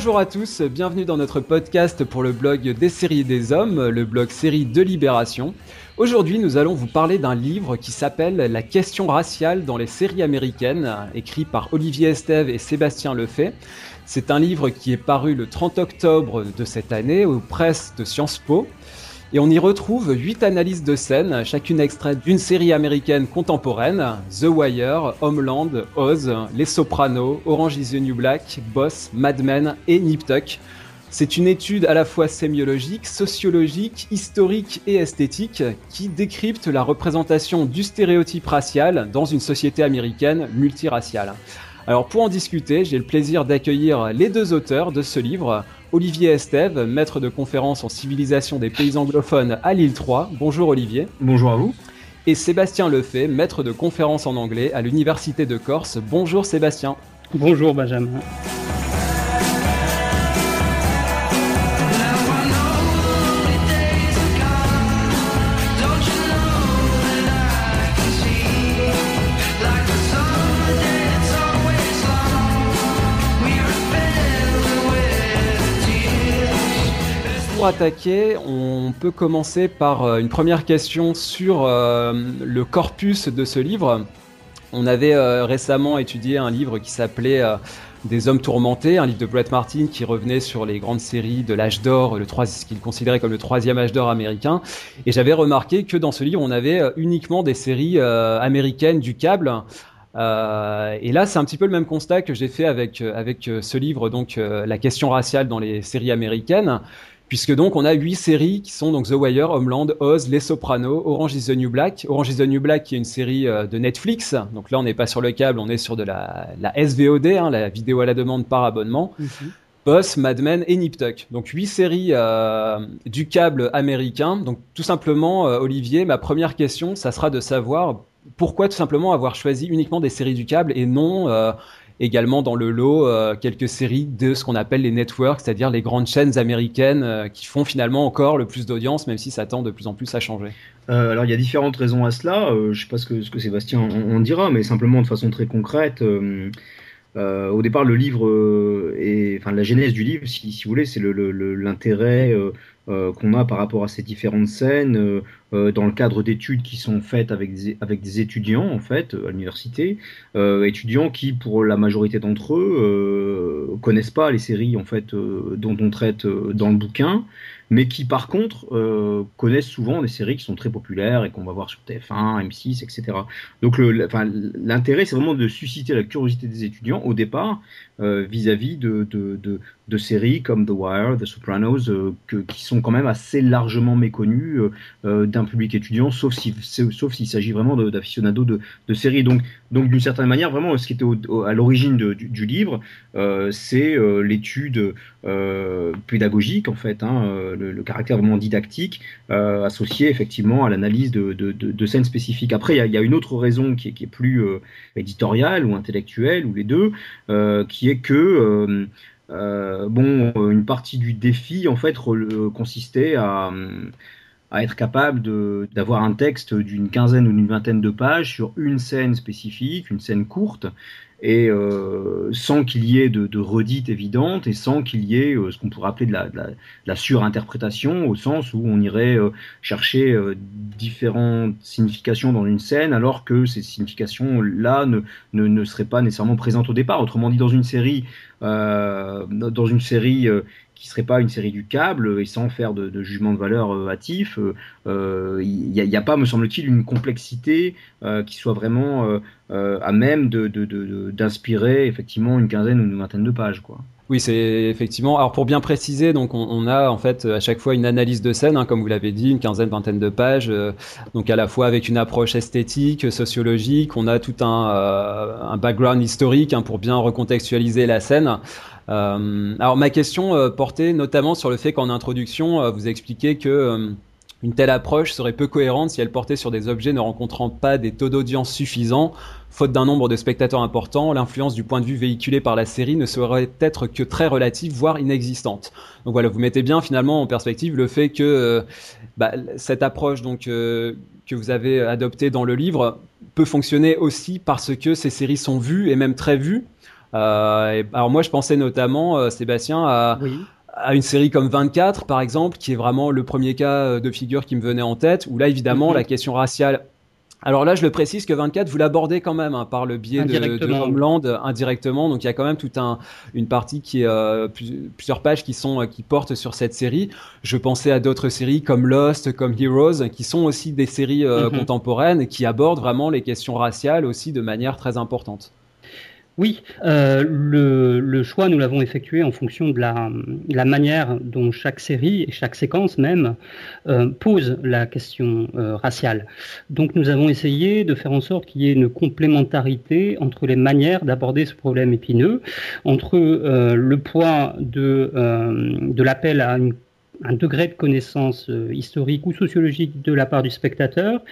Bonjour à tous, bienvenue dans notre podcast pour le blog des séries des hommes, le blog série de Libération. Aujourd'hui, nous allons vous parler d'un livre qui s'appelle La question raciale dans les séries américaines, écrit par Olivier Estève et Sébastien Lefay. C'est un livre qui est paru le 30 octobre de cette année aux presses de Sciences Po. Et on y retrouve huit analyses de scènes, chacune extraite d'une série américaine contemporaine The Wire, Homeland, Oz, Les Sopranos, Orange is the New Black, Boss, Mad Men et Nip Tuck. C'est une étude à la fois sémiologique, sociologique, historique et esthétique qui décrypte la représentation du stéréotype racial dans une société américaine multiraciale. Alors pour en discuter, j'ai le plaisir d'accueillir les deux auteurs de ce livre, Olivier Estève, maître de conférence en civilisation des pays anglophones à Lille 3. Bonjour Olivier. Bonjour à vous. Et Sébastien Lefay, maître de conférence en anglais à l'Université de Corse. Bonjour Sébastien. Bonjour Benjamin. Pour attaquer, on peut commencer par euh, une première question sur euh, le corpus de ce livre. On avait euh, récemment étudié un livre qui s'appelait Des hommes tourmentés, un livre de Brett Martin qui revenait sur les grandes séries de l'âge d'or, ce qu'il considérait comme le troisième âge d'or américain. Et j'avais remarqué que dans ce livre, on avait uniquement des séries américaines du câble. et là, c'est un petit peu le même constat que j'ai fait avec avec ce livre, donc la question raciale dans les séries américaines puisque donc on a huit séries qui sont donc The Wire, Homeland, Oz, Les Sopranos, Orange is the New Black, Orange is the New Black qui est une série euh, de Netflix, donc là on n'est pas sur le câble, on est sur de la, la SVOD, hein, la vidéo à la demande par abonnement. Mhm. Boss, Mad Men et Nip Tuck. Donc huit séries euh, du câble américain. Donc tout simplement, euh, Olivier, ma première question, ça sera de savoir pourquoi tout simplement avoir choisi uniquement des séries du câble et non également dans le lot euh, quelques séries de ce qu'on appelle les networks, c'est-à-dire les grandes chaînes américaines euh, qui font finalement encore le plus d'audience, même si ça tend de plus en plus à changer. Euh, alors il y a différentes raisons à cela. je ne sais pas ce que, ce que Sébastien en, dira, mais simplement de façon très concrète. au départ, le livre et enfin la genèse du livre, si, si vous voulez, c'est l'intérêt euh, qu'on a par rapport à ces différentes scènes euh, euh, dans le cadre d'études qui sont faites avec des, avec des étudiants en fait à l'université, étudiants qui pour la majorité d'entre eux connaissent pas les séries en fait dont on traite dans le bouquin mais qui par contre connaissent souvent des séries qui sont très populaires et qu'on va voir sur TF1, M6, etc. Donc l'intérêt, c'est vraiment de susciter la curiosité des étudiants au départ vis-à-vis de, de, séries comme The Wire, The Sopranos, euh, qui sont quand même assez largement méconnues d'un public étudiant, sauf s'il si, sauf s'agit vraiment d'aficionados de, séries. Donc, donc d'une certaine manière, vraiment, ce qui était à l'origine du, livre, c'est l'étude pédagogique, en fait, hein, le, caractère vraiment didactique euh, associé effectivement à l'analyse de, de, scènes spécifiques. Après, il y, a une autre raison qui est, qui est plus euh, éditoriale ou intellectuelle, ou les deux, euh, qui est que bon, une partie du défi en fait consistait à à être capable d'avoir un texte d'une quinzaine ou d'une vingtaine de pages sur une scène spécifique, une scène courte, et euh, sans qu'il y ait de, de redites évidentes et sans qu'il y ait euh, ce qu'on pourrait appeler de la, de, la, surinterprétation au sens où on irait euh, chercher différentes significations dans une scène alors que ces significations-là ne, ne, ne, seraient pas nécessairement présentes au départ. Autrement dit, dans une série, dans une série qui serait pas une série du câble et sans faire de, jugement de valeur euh, hâtif, il euh, n'y euh, a, pas, me semble-t-il, une complexité euh, qui soit vraiment euh, à même d'inspirer effectivement une quinzaine ou une vingtaine de pages, quoi. Oui, c'est effectivement. Alors pour bien préciser, donc on, a en fait à chaque fois une analyse de scène, hein, comme vous l'avez dit, une quinzaine, vingtaine de pages. Euh, donc à la fois avec une approche esthétique, sociologique, on a tout un, euh, un background historique hein, pour bien recontextualiser la scène. Euh, alors ma question portait notamment sur le fait qu'en introduction, vous expliquez que une telle approche serait peu cohérente si elle portait sur des objets ne rencontrant pas des taux d'audience suffisants. Faute d'un nombre de spectateurs important, l'influence du point de vue véhiculé par la série ne serait être que très relative, voire inexistante. Donc voilà, vous mettez bien finalement en perspective le fait que bah, cette approche donc que vous avez adoptée dans le livre peut fonctionner aussi parce que ces séries sont vues et même très vues alors moi, je pensais notamment, Sébastien, à, à une série comme 24, par exemple, qui est vraiment le premier cas de figure qui me venait en tête, où là, évidemment, mm-hmm. la question raciale alors là, je le précise que 24, vous l'abordez quand même hein, par le biais de, de, Homeland indirectement. Donc il y a quand même toute un, une partie qui est euh, plusieurs pages qui sont euh, qui portent sur cette série. Je pensais à d'autres séries comme Lost, comme Heroes, qui sont aussi des séries euh, mm-hmm. contemporaines qui abordent vraiment les questions raciales aussi de manière très importante. Oui, euh, le, choix, nous l'avons effectué en fonction de la, manière dont chaque série et chaque séquence même euh, pose la question euh, raciale. Donc nous avons essayé de faire en sorte qu'il y ait une complémentarité entre les manières d'aborder ce problème épineux, entre le poids de, de l'appel à une un degré de connaissance euh, historique ou sociologique de la part du spectateur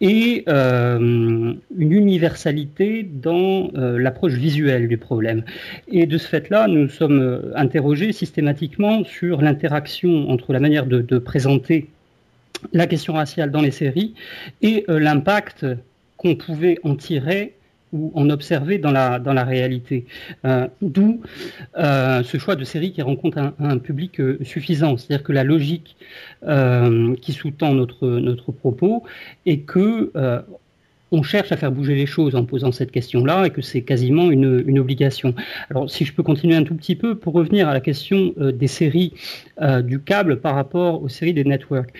et euh, une universalité dans euh, l'approche visuelle du problème. Et de ce fait-là, nous sommes interrogés systématiquement sur l'interaction entre la manière de, de, présenter la question raciale dans les séries et l'impact qu'on pouvait en tirer ou en observer dans la, dans la réalité. Euh, d'où euh, ce choix de série qui rencontre un, public euh, suffisant. C'est-à-dire que la logique qui sous-tend notre propos est que on cherche à faire bouger les choses en posant cette question-là et que c'est quasiment une, obligation. Alors si je peux continuer un tout petit peu pour revenir à la question des séries du câble par rapport aux séries des networks,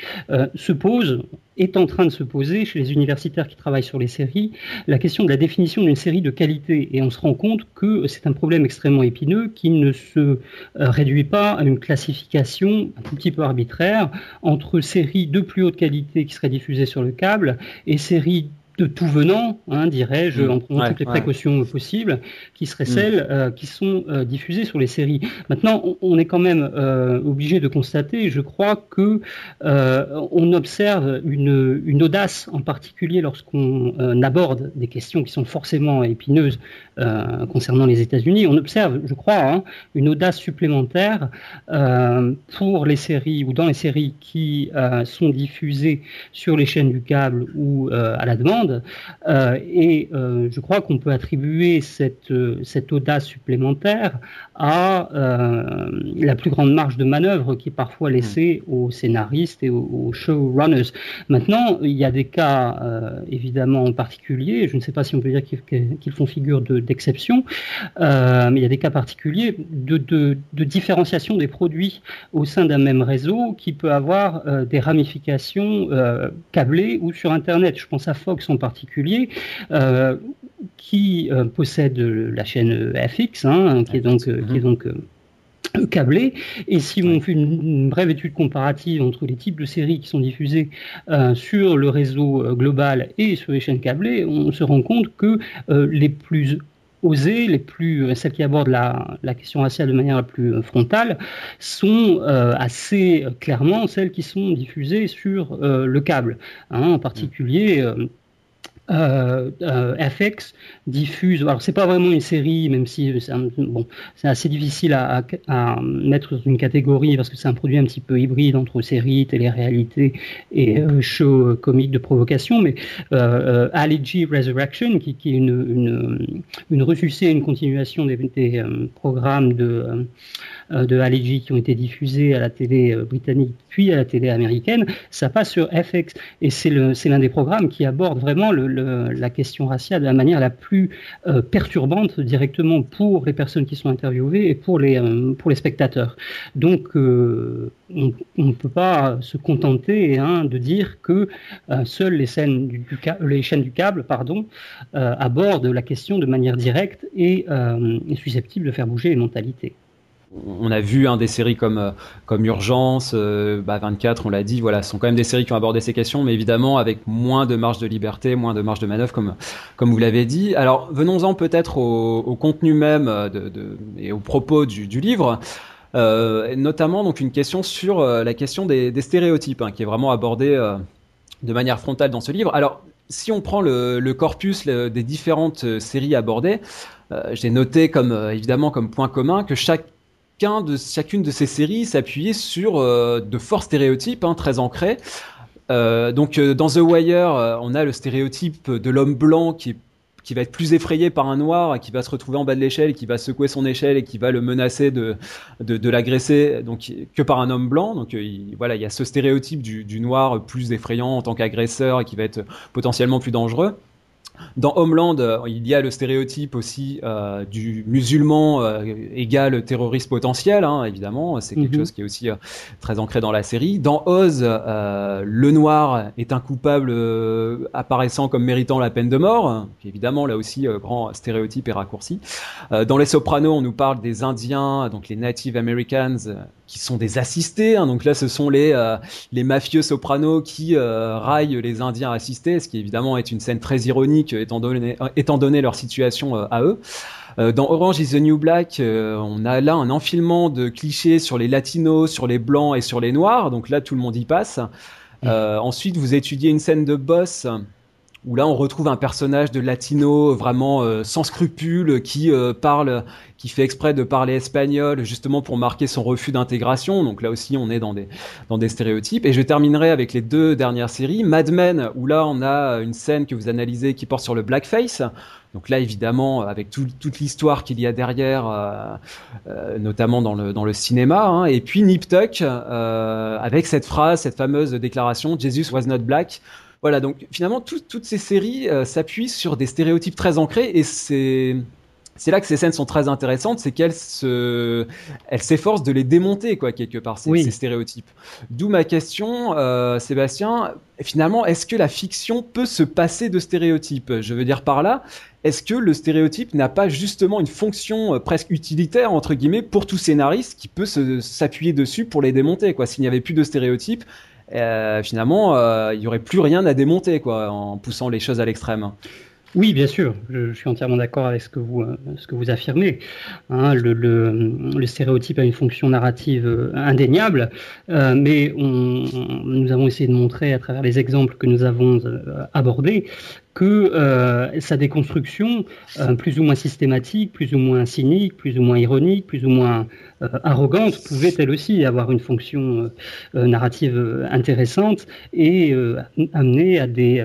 se pose est en train de se poser chez les universitaires qui travaillent sur les séries la question de la définition d'une série de qualité. Et on se rend compte que c'est un problème extrêmement épineux qui ne se euh, réduit pas à une classification un tout petit peu arbitraire entre séries de plus haute qualité qui seraient diffusées sur le câble et séries de tout venant, hein, dirais-je, mm. en prenant toutes les précautions possibles, qui seraient mm. celles euh, qui sont euh, diffusées sur les séries. Maintenant, on, est quand même euh, obligé de constater, je crois, que on observe une, une, audace, en particulier lorsqu'on aborde des questions qui sont forcément épineuses concernant les États-Unis. On observe, je crois, hein, une audace supplémentaire pour les séries ou dans les séries qui sont diffusées sur les chaînes du câble ou à la demande euh, et euh, je crois qu'on peut attribuer cette, euh, cette audace supplémentaire à la plus grande marge de manœuvre qui est parfois laissée mmh. aux scénaristes et aux, showrunners. Maintenant, il y a des cas évidemment en particulier, je ne sais pas si on peut dire qu'ils font figure d'exception, mais il y a des cas particuliers de, de, de différenciation des produits au sein d'un même réseau qui peut avoir des ramifications câblées ou sur Internet. Je pense à Fox en particulier, euh, qui euh, possède la chaîne FX, hein, qui est donc, qui est donc câblé. Et si on fait une, brève étude comparative entre les types de séries qui sont diffusées sur le réseau global et sur les chaînes câblées, on se rend compte que les plus osées, les plus, celles qui abordent la, la, question raciale de manière la plus frontale, sont assez clairement celles qui sont diffusées sur le câble. Hein, en particulier euh, euh, FX diffuse. Alors c'est pas vraiment une série, même si c'est bon, c'est assez difficile à, mettre dans une catégorie parce que c'est un produit un petit peu hybride entre série, télé-réalité et euh, show comique de provocation. Mais euh, euh Resurrection, qui, est une, une, une une continuation des, programmes de euh, de Allergy qui ont été diffusés à la télé euh, britannique puis à la télé américaine, ça passe sur FX. Et c'est l'un des programmes qui aborde vraiment la question raciale de la manière la plus euh, perturbante directement pour les personnes qui sont interviewées et pour les, spectateurs. Donc, on ne peut pas se contenter hein, de dire que seules les, chaînes du câble abordent la question de manière directe et susceptible de faire bouger les mentalités on a vu hein, des séries comme euh, comme Urgence, 24, euh, bah, on l'a dit, voilà, ce sont quand même des séries qui ont abordé ces questions, mais évidemment avec moins de marge de liberté, moins de marge de manœuvre, comme comme vous l'avez dit. Alors venons-en peut-être au, contenu même euh, et au propos du, livre. notamment donc une question sur la question des, stéréotypes hein, qui est vraiment abordée de manière frontale dans ce livre. Alors si on prend le, corpus des différentes séries abordées, j'ai noté comme évidemment comme point commun que chaque de chacune de ces séries s'appuyait sur euh, de forts stéréotypes hein, très ancrés. Euh, donc euh, dans The Wire, on a le stéréotype de l'homme blanc qui va être plus effrayé par un noir, qui va se retrouver en bas de l'échelle, qui va secouer son échelle et qui va le menacer de, l'agresser, donc que par un homme blanc. Donc voilà, il y a ce stéréotype du noir plus effrayant en tant qu'agresseur et qui va être potentiellement plus dangereux. Dans Homeland, euh, il y a le stéréotype aussi euh, du musulman euh, égal terroriste potentiel, hein, évidemment. C'est quelque mhm. chose qui est aussi très ancré dans la série. Dans Oz, le noir est un coupable apparaissant comme méritant la peine de mort. évidemment, là aussi, grand stéréotype et raccourci. dans Les Sopranos, on nous parle des Indiens, donc les Native Americans, qui sont des assistés. Hein. Donc là, ce sont les, les mafieux sopranos qui raillent les Indiens assistés, ce qui évidemment est une scène très ironique étant donné, étant donné leur situation euh, à eux. Dans Orange is the New Black, on a là un enfilement de clichés sur les latinos, sur les blancs et sur les noirs. Donc là, tout le monde y passe. Mmh. ensuite, vous étudiez une scène de boss où là on retrouve un personnage de latino vraiment euh, sans scrupules qui euh, parle, qui fait exprès de parler espagnol justement pour marquer son refus d'intégration. Donc là aussi on est dans des dans des stéréotypes. Et je terminerai avec les deux dernières séries, Mad Men où là on a une scène que vous analysez qui porte sur le blackface. Donc là, évidemment, avec toute l'histoire qu'il y a derrière, euh, notamment dans le, dans le cinéma, hein. et puis Nip Tuck, avec cette phrase, cette fameuse déclaration, Jesus was not black, voilà, donc finalement, toutes ces séries euh, s'appuient sur des stéréotypes très ancrés et c'est c'est là que ces scènes sont très intéressantes, c'est qu'elles se, elles s'efforcent de les démonter quoi quelque part ces, stéréotypes. D'où ma question, euh, Sébastien. Finalement, est-ce que la fiction peut se passer de stéréotypes? Je veux dire par là, est-ce que le stéréotype n'a pas justement une fonction euh, presque utilitaire entre guillemets pour tout scénariste qui peut s'appuyer dessus pour les démonter quoi? S'il n'y avait plus de stéréotypes, euh, finalement, euh, il y aurait plus rien à démonter, quoi, en poussant les choses à l'extrême. Oui, bien sûr, je, suis entièrement d'accord avec ce que vous, euh, affirmez. Hein, le, stéréotype a une fonction narrative indéniable, mais nous avons essayé de montrer à travers les exemples que nous avons abordés que euh, sa déconstruction, euh, plus ou moins systématique, plus ou moins cynique, plus ou moins ironique, plus ou moins euh, arrogante, pouvait elle aussi avoir une fonction narrative intéressante et amener à des,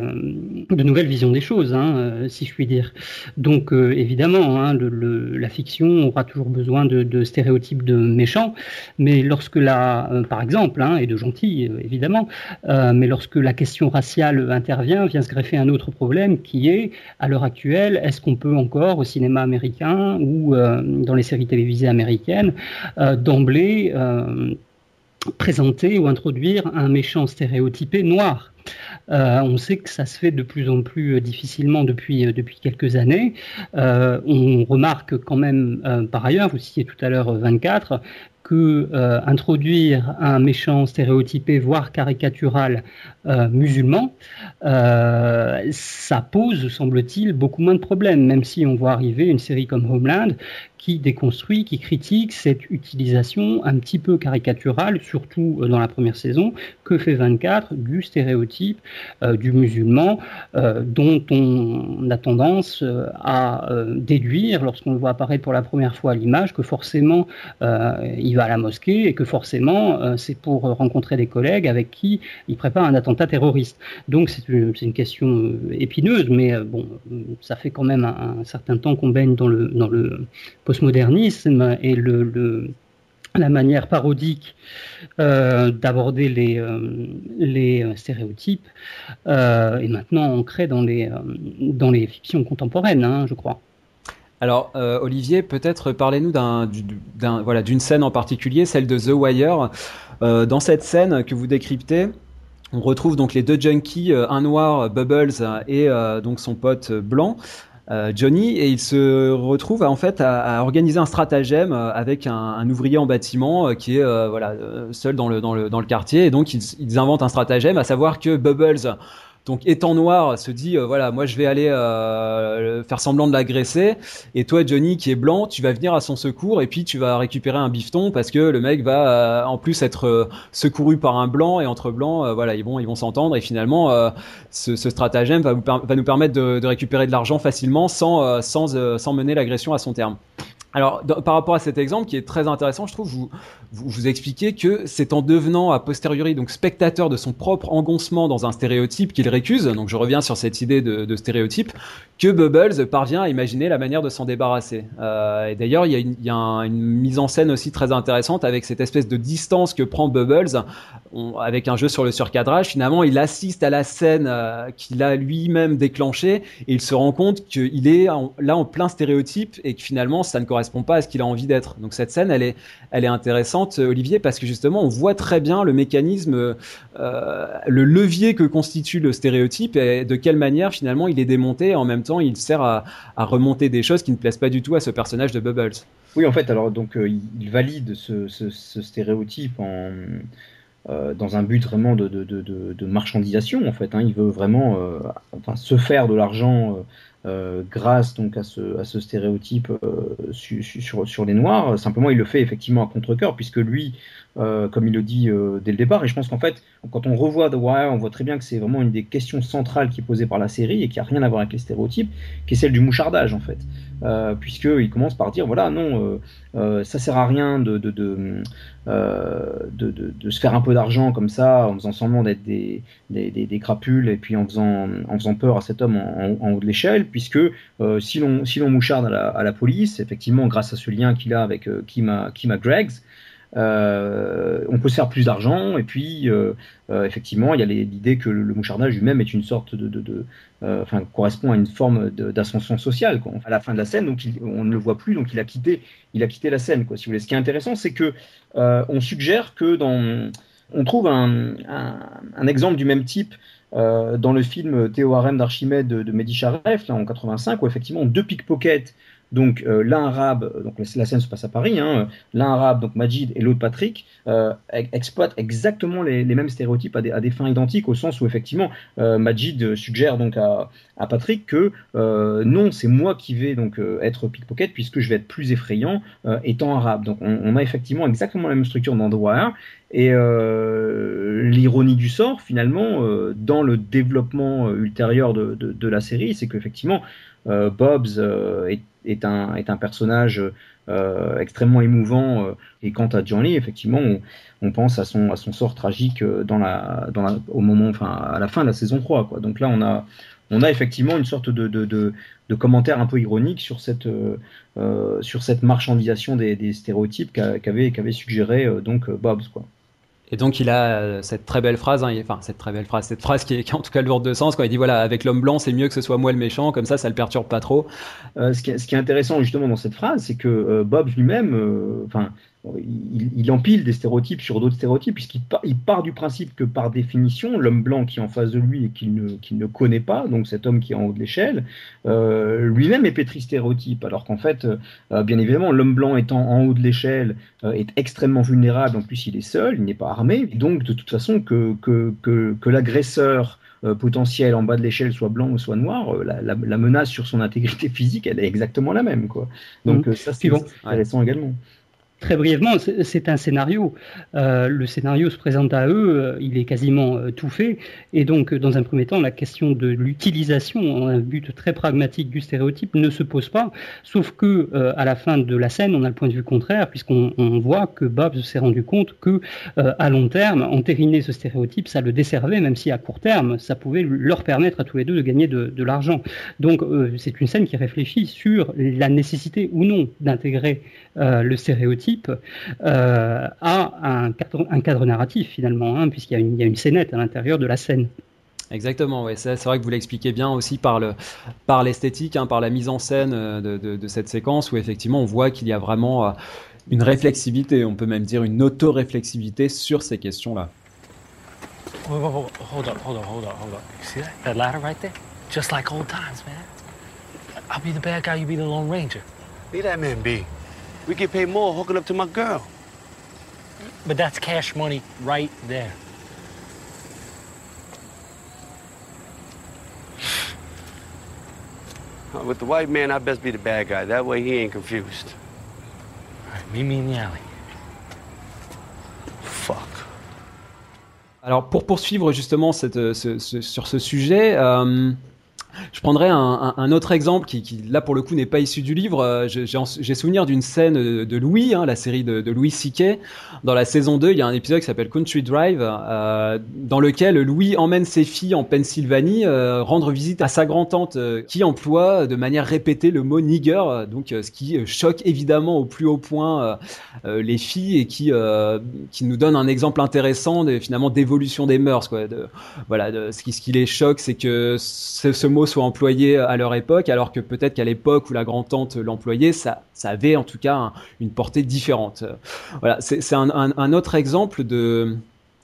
de nouvelles visions des choses, hein, si je puis dire. Donc évidemment, hein, la fiction aura toujours besoin de, stéréotypes de méchants, mais lorsque la, par exemple, hein, et de gentils évidemment, mais lorsque la question raciale intervient, vient se greffer un autre problème qui est, à l'heure actuelle, est-ce qu'on peut encore, au cinéma américain ou euh, dans les séries télévisées américaines, euh, d'emblée euh, présenter ou introduire un méchant stéréotypé noir on sait que ça se fait de plus en plus difficilement depuis, depuis quelques années. on remarque quand même, par ailleurs, vous citiez tout à l'heure 24, que introduire un méchant stéréotypé, voire caricatural euh, musulman, euh, ça pose, semble-t-il, beaucoup moins de problèmes, même si on voit arriver une série comme Homeland qui déconstruit, qui critique cette utilisation un petit peu caricaturale, surtout euh, dans la première saison, que fait 24 du stéréotype du musulman, dont on a tendance à déduire, lorsqu'on le voit apparaître pour la première fois à l'image, que forcément il va à la mosquée et que forcément c'est pour rencontrer des collègues avec qui il prépare un attentat terroriste. Donc c'est une, question euh, épineuse, mais euh, bon, ça fait quand même un, certain temps qu'on baigne dans le, dans le postmodernisme et le, la manière parodique euh, d'aborder les, les stéréotypes est maintenant ancrée dans les, dans les fictions contemporaines, hein, je crois. Alors, Olivier, peut-être parlez-nous d'un, voilà, d'une scène en particulier, celle de The Wire. dans cette scène que vous décryptez, on retrouve donc les deux junkies, euh, un noir, Bubbles, et euh, donc son pote blanc. Euh, Johnny et ils se retrouvent en fait à, organiser un stratagème avec un, ouvrier en bâtiment qui est voilà seul dans le, dans le, dans le quartier et donc ils, ils inventent un stratagème à savoir que Bubbles donc étant noir se dit euh, voilà moi je vais aller euh, faire semblant de l'agresser et toi Johnny qui est blanc tu vas venir à son secours et puis tu vas récupérer un bifton parce que le mec va euh, en plus être secouru par un blanc et entre blancs voilà ils vont ils vont s'entendre et finalement ce, ce, stratagème va, va nous permettre de, de récupérer de l'argent facilement sans sans sans mener l'agression à son terme. Alors, par rapport à cet exemple qui est très intéressant, je trouve, vous, vous, expliquez que c'est en devenant a posteriori donc spectateur de son propre engoncement dans un stéréotype qu'il récuse. Donc, je reviens sur cette idée de, stéréotype que Bubbles parvient à imaginer la manière de s'en débarrasser. Euh, et d'ailleurs, il y a, une, mise en scène aussi très intéressante avec cette espèce de distance que prend Bubbles avec un jeu sur le surcadrage. Finalement, il assiste à la scène euh, qu'il a lui-même déclenchée et il se rend compte qu'il est là en plein stéréotype et que finalement, ça ne correspond correspond pas à ce qu'il a envie d'être. Donc cette scène, elle est, elle est intéressante, Olivier, parce que justement, on voit très bien le mécanisme, euh, le levier que constitue le stéréotype et de quelle manière finalement il est démonté et en même temps il sert à, remonter des choses qui ne plaisent pas du tout à ce personnage de Bubbles. Oui, en fait, alors donc euh, il valide ce, stéréotype en euh, dans un but vraiment de, marchandisation en fait. Hein. Il veut vraiment euh, enfin, se faire de l'argent euh, grâce donc à ce, stéréotype euh, su, su, sur, les Noirs. Simplement, il le fait effectivement à contre-cœur, puisque lui, euh, comme il le dit dès le départ, et je pense qu'en fait, quand on revoit The Wire, on voit très bien que c'est vraiment une des questions centrales qui est posée par la série et qui a rien à voir avec les stéréotypes, qui est celle du mouchardage en fait. Euh, puisqu'il commence par dire voilà, non, ça sert à rien de, se faire un peu d'argent comme ça, en faisant semblant d'être des, crapules et puis en faisant, peur à cet homme en haut de l'échelle, puisque euh, si l'on si moucharde à la, à la, police, effectivement, grâce à ce lien qu'il a avec euh, Greggs, euh, on peut se faire plus d'argent et puis euh, effectivement il y a l'idée que le, mouchardage lui-même est une sorte de, enfin correspond à une forme d'ascension sociale quoi. à la fin de la scène donc on ne le voit plus donc il a quitté il a quitté la scène quoi si vous voulez ce qui est intéressant c'est que on suggère que dans on trouve un, exemple du même type euh, dans le film Théorème d'Archimède de, de Charef, là en 85, où effectivement deux pickpockets, donc euh, l'un arabe, donc la scène se passe à Paris, hein, l'un arabe, donc Majid, et l'autre Patrick, euh, exploitent exactement les, mêmes stéréotypes à des, fins identiques, au sens où effectivement euh, Majid suggère donc à, Patrick que euh, non, c'est moi qui vais donc être pickpocket puisque je vais être plus effrayant étant arabe. Donc on, a effectivement exactement la même structure dans The Wire, et euh, l'ironie du sort, finalement, euh, dans le développement euh, ultérieur de, de, la série, c'est qu'effectivement, euh, Bobs euh, est, un, personnage extrêmement émouvant. et quant à Johnny, effectivement, on, pense à son, sort tragique dans la, à la fin de la saison 3. Quoi. Donc là, on a, effectivement une sorte de, commentaire un peu ironique sur cette, euh, marchandisation des, stéréotypes qu'avait qu suggéré euh, donc Bobs. Et donc il a euh, cette très belle phrase, hein, enfin cette très belle phrase, cette phrase qui est, qui est en tout cas lourde de sens quand il dit voilà avec l'homme blanc c'est mieux que ce soit moi le méchant, comme ça ça le perturbe pas trop. Euh, ce, qui est, ce, qui est, intéressant justement dans cette phrase, c'est que euh, Bob lui-même, enfin il, il, empile des stéréotypes sur d'autres stéréotypes, puisqu'il part, il part du principe que par définition, l'homme blanc qui est en face de lui et qu'il ne, connaît pas, donc cet homme qui est en haut de l'échelle, euh, lui-même est pétri stéréotype, alors qu'en fait, euh, bien évidemment, l'homme blanc étant en haut de l'échelle euh, est extrêmement vulnérable, en plus il est seul, il n'est pas armé, donc de toute façon que, que, que, que l'agresseur potentiel en bas de l'échelle soit blanc ou soit noir, la, la, la, menace sur son intégrité physique, elle est exactement la même. Quoi. Donc mmh. ça, c'est bon. intéressant également. Très brièvement, c'est un scénario. Euh, le scénario se présente à eux, euh, il est quasiment euh, tout fait. Et donc, dans un premier temps, la question de l'utilisation, un but très pragmatique du stéréotype, ne se pose pas. Sauf que, à la fin de la scène, on a le point de vue contraire, puisqu'on voit que Bob s'est rendu compte que, à long terme, entériner ce stéréotype, ça le desservait, même si à court terme, ça pouvait leur permettre à tous les deux de gagner de, l'argent. Donc, c'est une scène qui réfléchit sur la nécessité ou non d'intégrer le stéréotype type euh, a un cadre, un cadre, narratif finalement, hein, puisqu'il y, y, a une scénette à l'intérieur de la scène. Exactement, ouais. c'est vrai que vous l'expliquez bien aussi par le par l'esthétique, hein, par la mise en scène de, de, de, cette séquence où effectivement on voit qu'il y a vraiment euh, une réflexivité, on peut même dire une auto-réflexivité sur ces questions-là. Hold on, hold on, hold on, hold on. You see that? That ladder right there? Just like old times, man. I'll be the bad guy, you be the Lone Ranger. Leave that man be. We get paid more hooking up to my girl. But that's cash money right there. With the white man, I best be the bad guy. That way he ain't confused. All right, meet me in the alley. Fuck. Alors pour poursuivre justement cette, ce, ce, sur ce sujet, euh, Je prendrais un, autre exemple qui, là pour le coup n'est pas issu du livre. J'ai souvenir d'une scène de Louis, hein, la série de, Louis C.K. Dans la saison 2, il y a un épisode qui s'appelle Country Drive, dans lequel Louis emmène ses filles en Pennsylvanie rendre visite à sa grand-tante qui emploie de manière répétée le mot nigger, donc ce qui choque évidemment au plus haut point les filles et qui, qui nous donne un exemple intéressant de, finalement d'évolution des mœurs. Quoi, voilà, de, ce, qui, les choque, c'est que ce, mot soit employé à leur époque, alors que peut-être qu'à l'époque où la grand-tante l'employait, ça, ça avait en tout cas une portée différente. Voilà, c'est un, un autre exemple de